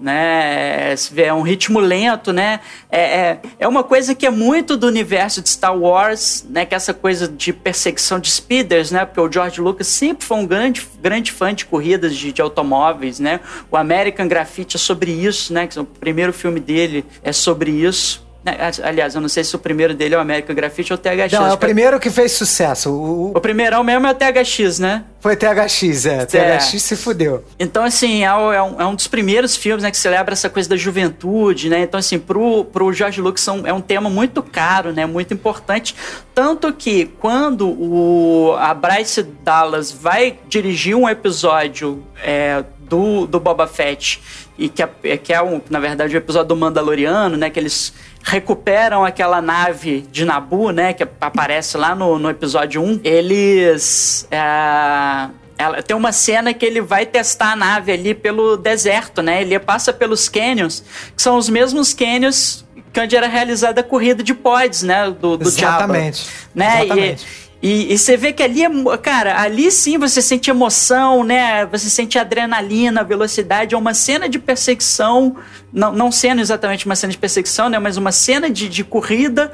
né? Vê, É um ritmo lento, né? É, é, é uma coisa que é muito do universo de Star Wars, né? Que é essa coisa de perseguição de speeders, né? Porque o George Lucas sempre foi um grande, grande fã de corridas de, de automóveis, né? O American Graffiti é sobre isso, né? Que o primeiro filme dele é sobre isso. Né? Aliás, eu não sei se o primeiro dele é o American Graffiti ou o THX. Não, é o primeiro que fez sucesso. O, o- primeirão mesmo é o THX, né? foi THX, é. THX se fudeu. Então, assim, é, é um, é um dos primeiros filmes né, que celebra essa coisa da juventude, né? Então, assim, pro, pro George Lucas são- é um tema muito caro, né? Muito importante. Tanto que quando o, a Bryce Dallas vai dirigir um episódio é, do, do Boba Fett, e que é, que é um, na verdade, o episódio do Mandaloriano, né? Que eles recuperam aquela nave de Nabu, né? Que aparece lá no, no episódio 1. Eles... é, ela, tem uma cena que ele vai testar a nave ali pelo deserto, né? Ele passa pelos canyons, que são os mesmos canyons que onde era realizada a corrida de pods, né? Do, do Exatamente. né? Exatamente. E, e, e você vê que ali, é, cara, ali sim você sente emoção, né? Você sente adrenalina, velocidade. É uma cena de perseguição, não, não sendo exatamente uma cena de perseguição, né? Mas uma cena de, de corrida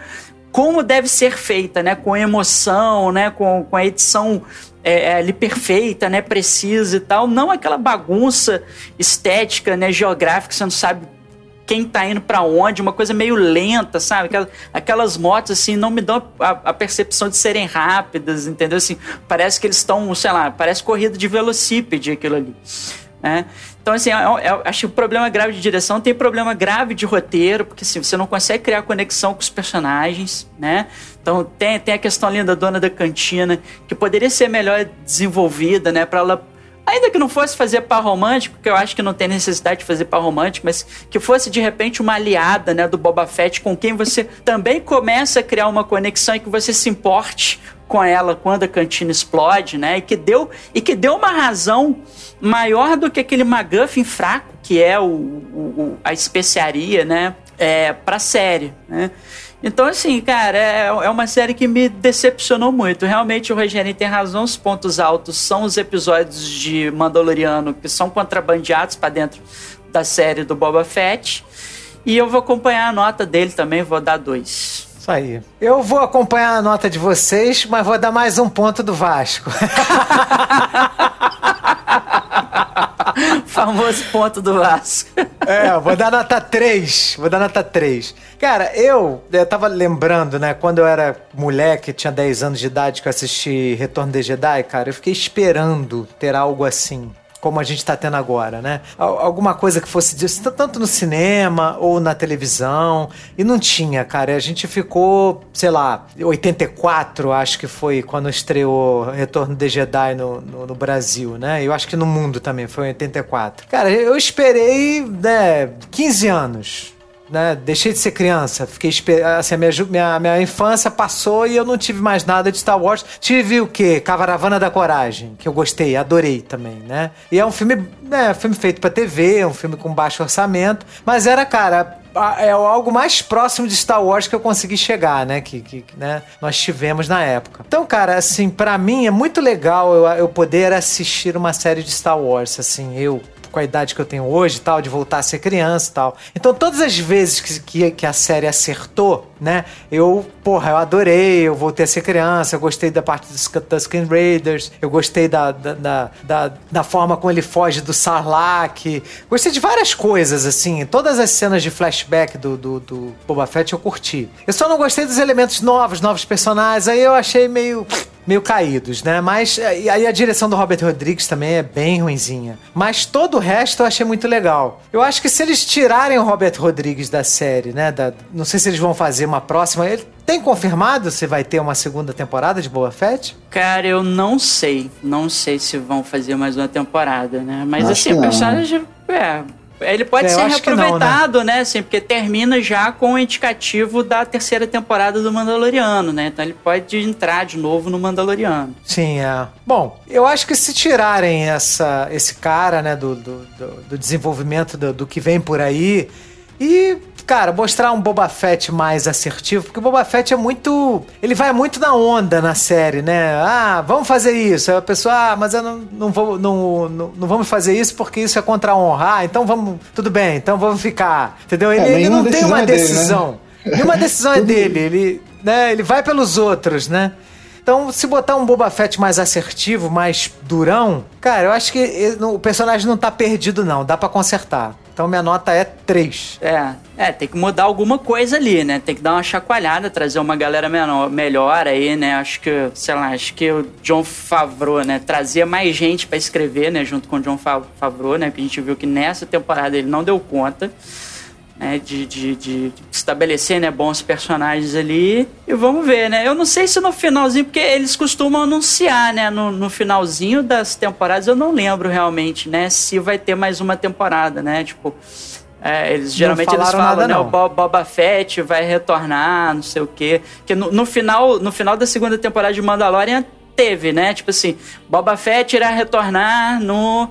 como deve ser feita, né? Com emoção, né? Com, com a edição é, é, ali perfeita, né? Precisa e tal. Não aquela bagunça estética, né? Geográfica, você não sabe quem tá indo pra onde, uma coisa meio lenta, sabe? Aquelas, aquelas motos, assim, não me dão a, a percepção de serem rápidas, entendeu? Assim, parece que eles estão, sei lá, parece corrida de velocípede aquilo ali. Né? Então, assim, eu, eu acho que o problema grave de direção tem problema grave de roteiro, porque assim, você não consegue criar conexão com os personagens, né? Então, tem, tem a questão ali da dona da cantina, que poderia ser melhor desenvolvida, né? Pra ela Ainda que não fosse fazer par romântico, porque eu acho que não tem necessidade de fazer par romântico, mas que fosse de repente uma aliada, né, do Boba Fett com quem você também começa a criar uma conexão e que você se importe com ela quando a cantina explode, né? E que deu e que deu uma razão maior do que aquele MacGuffin fraco que é o, o- a especiaria, né? É, pra série, né? Então, assim, cara, é, é uma série que me decepcionou muito. Realmente, o Rogério tem razão. Os pontos altos são os episódios de Mandaloriano que são contrabandeados pra dentro da série do Boba Fett. E eu vou acompanhar a nota dele também, vou dar dois. Isso aí. Eu vou acompanhar a nota de vocês, mas vou dar mais um ponto do Vasco. Famoso ponto do Vasco. É, vou dar nota 3. Vou dar nota 3. Cara, eu, eu tava lembrando, né, quando eu era moleque, tinha 10 anos de idade, que eu assisti Retorno de Jedi, cara, eu fiquei esperando ter algo assim. Como a gente tá tendo agora, né? Al- Alguma coisa que fosse disso, tanto no cinema ou na televisão. E não tinha, cara. A gente ficou, sei lá, 84, acho que foi quando estreou Retorno de Jedi no, no, no Brasil, né? Eu acho que no mundo também, foi em 84. Cara, eu esperei, né, 15 anos. Né? Deixei de ser criança. Fiquei assim, a minha, minha, minha infância passou e eu não tive mais nada de Star Wars. Tive o quê? Caravana da Coragem, que eu gostei, adorei também, né? E é um filme, né, filme feito pra TV, é um filme com baixo orçamento, mas era, cara, é algo mais próximo de Star Wars que eu consegui chegar, né? Que, que né, nós tivemos na época. Então, cara, assim, pra mim é muito legal eu, eu poder assistir uma série de Star Wars, assim, eu com a idade que eu tenho hoje tal, de voltar a ser criança e tal. Então, todas as vezes que, que, que a série acertou, né, eu, porra, eu adorei, eu voltei a ser criança, eu gostei da parte dos Tusken Raiders, eu gostei da, da, da, da, da forma como ele foge do Sarlacc, gostei de várias coisas, assim, todas as cenas de flashback do, do, do Boba Fett eu curti. Eu só não gostei dos elementos novos, novos personagens, aí eu achei meio meio caídos, né? Mas e aí a direção do Robert Rodrigues também é bem ruinzinha. Mas todo o resto eu achei muito legal. Eu acho que se eles tirarem o Robert Rodrigues da série, né? da- não sei se eles vão fazer uma próxima. Ele tem confirmado se vai ter uma segunda temporada de Boba Fett? Cara, eu não sei. Não sei se vão fazer mais uma temporada, né? Mas Acho assim, que o não. personagem. É. Ele pode É, ser que não, né? reaproveitado, né? Assim, porque termina já com o indicativo da terceira temporada do Mandaloriano, né? Então ele pode entrar de novo no Mandaloriano. Sim, é. Bom, eu acho que se tirarem essa, esse cara, né, do, do, do- do desenvolvimento do, do que vem por aí e, cara, mostrar um Boba Fett mais assertivo, porque o Boba Fett é muito. Ele vai muito na onda na série, né? Ah, vamos fazer isso. Aí a pessoa, ah, mas eu não, não vou. Não, não, não vamos fazer isso porque isso é contra a honra. Ah, então vamos. Tudo bem, então vamos ficar. Entendeu? Ele, ele nenhuma não tem decisão uma é dele, né? decisão. Nenhuma decisão é dele. Ele, né, ele vai pelos outros, né? Então, se botar um Boba Fett mais assertivo, mais durão, cara, eu acho que ele- o personagem não tá perdido, não. Dá pra consertar. Então, minha nota é 3. É, é, tem que mudar alguma coisa ali, né? Tem que dar uma chacoalhada, trazer uma galera menor, melhor aí, né? Acho que, sei lá, acho que o John Favreau, né? Trazia mais gente pra escrever, né? Junto com o John Fa- Favreau, né? Que a gente viu que nessa temporada ele não deu conta. Né, de, de, de estabelecer né, bons personagens ali e vamos ver, né? Eu não sei se no finalzinho, porque eles costumam anunciar, né? No, no finalzinho das temporadas, eu não lembro realmente, né? Se vai ter mais uma temporada, né? Tipo, é, eles geralmente eles falaram falam, nada, né? não. O Bo- Boba Fett vai retornar, não sei o quê. Que no, no final, no final da segunda temporada de Mandalorian teve, né? Tipo assim, Boba Fett irá retornar no,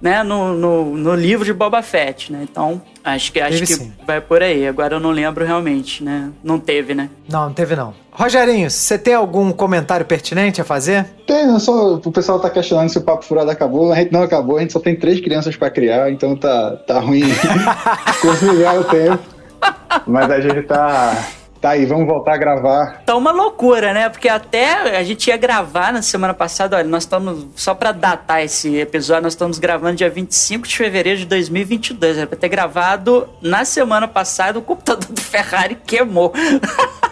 né? No, no, no livro de Boba Fett, né? Então acho que acho Teve que sim. vai por aí. Agora eu não lembro realmente, né? Não teve, né? Não, não teve não. Rogerinho, você tem algum comentário pertinente a fazer? Tem, não só o pessoal tá questionando se o papo furado acabou. A gente não acabou, a gente só tem três crianças pra criar, então tá, tá ruim conciliar o tempo. Mas a gente tá, tá aí, vamos voltar a gravar. Tá uma loucura, né? Porque até a gente ia gravar na semana passada, olha, nós estamos, só pra datar esse episódio, nós estamos gravando dia 25 de fevereiro de 2022. Era pra ter gravado na semana passada, o computador do Ferrari queimou.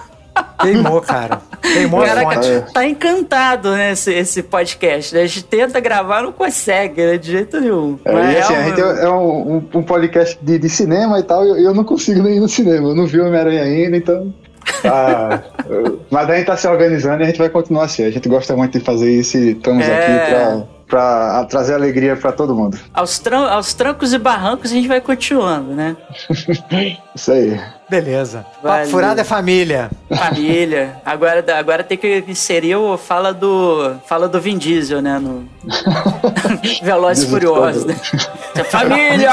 Queimou, cara. Queimou a Caraca, fonte. tá encantado, né, esse, esse podcast. né? A gente tenta gravar, não consegue, né, de jeito nenhum. É, Mas e assim, é a um- gente é, é um, um- um podcast de, de cinema e tal, e eu, eu não consigo nem ir no cinema. Eu não vi o Homem-Aranha ainda, então. Ah, mas a gente tá se organizando e a gente vai continuar assim. A gente gosta muito de fazer isso e estamos É. aqui pra, pra trazer alegria pra todo mundo. aos, tran- aos trancos e barrancos a gente vai continuando, né? Isso aí. Beleza. Valeu. Papo furado é família. Família. Agora, agora tem que inserir o fala do fala do Vin Diesel, né? No Velozes e Furiosos, né? Família!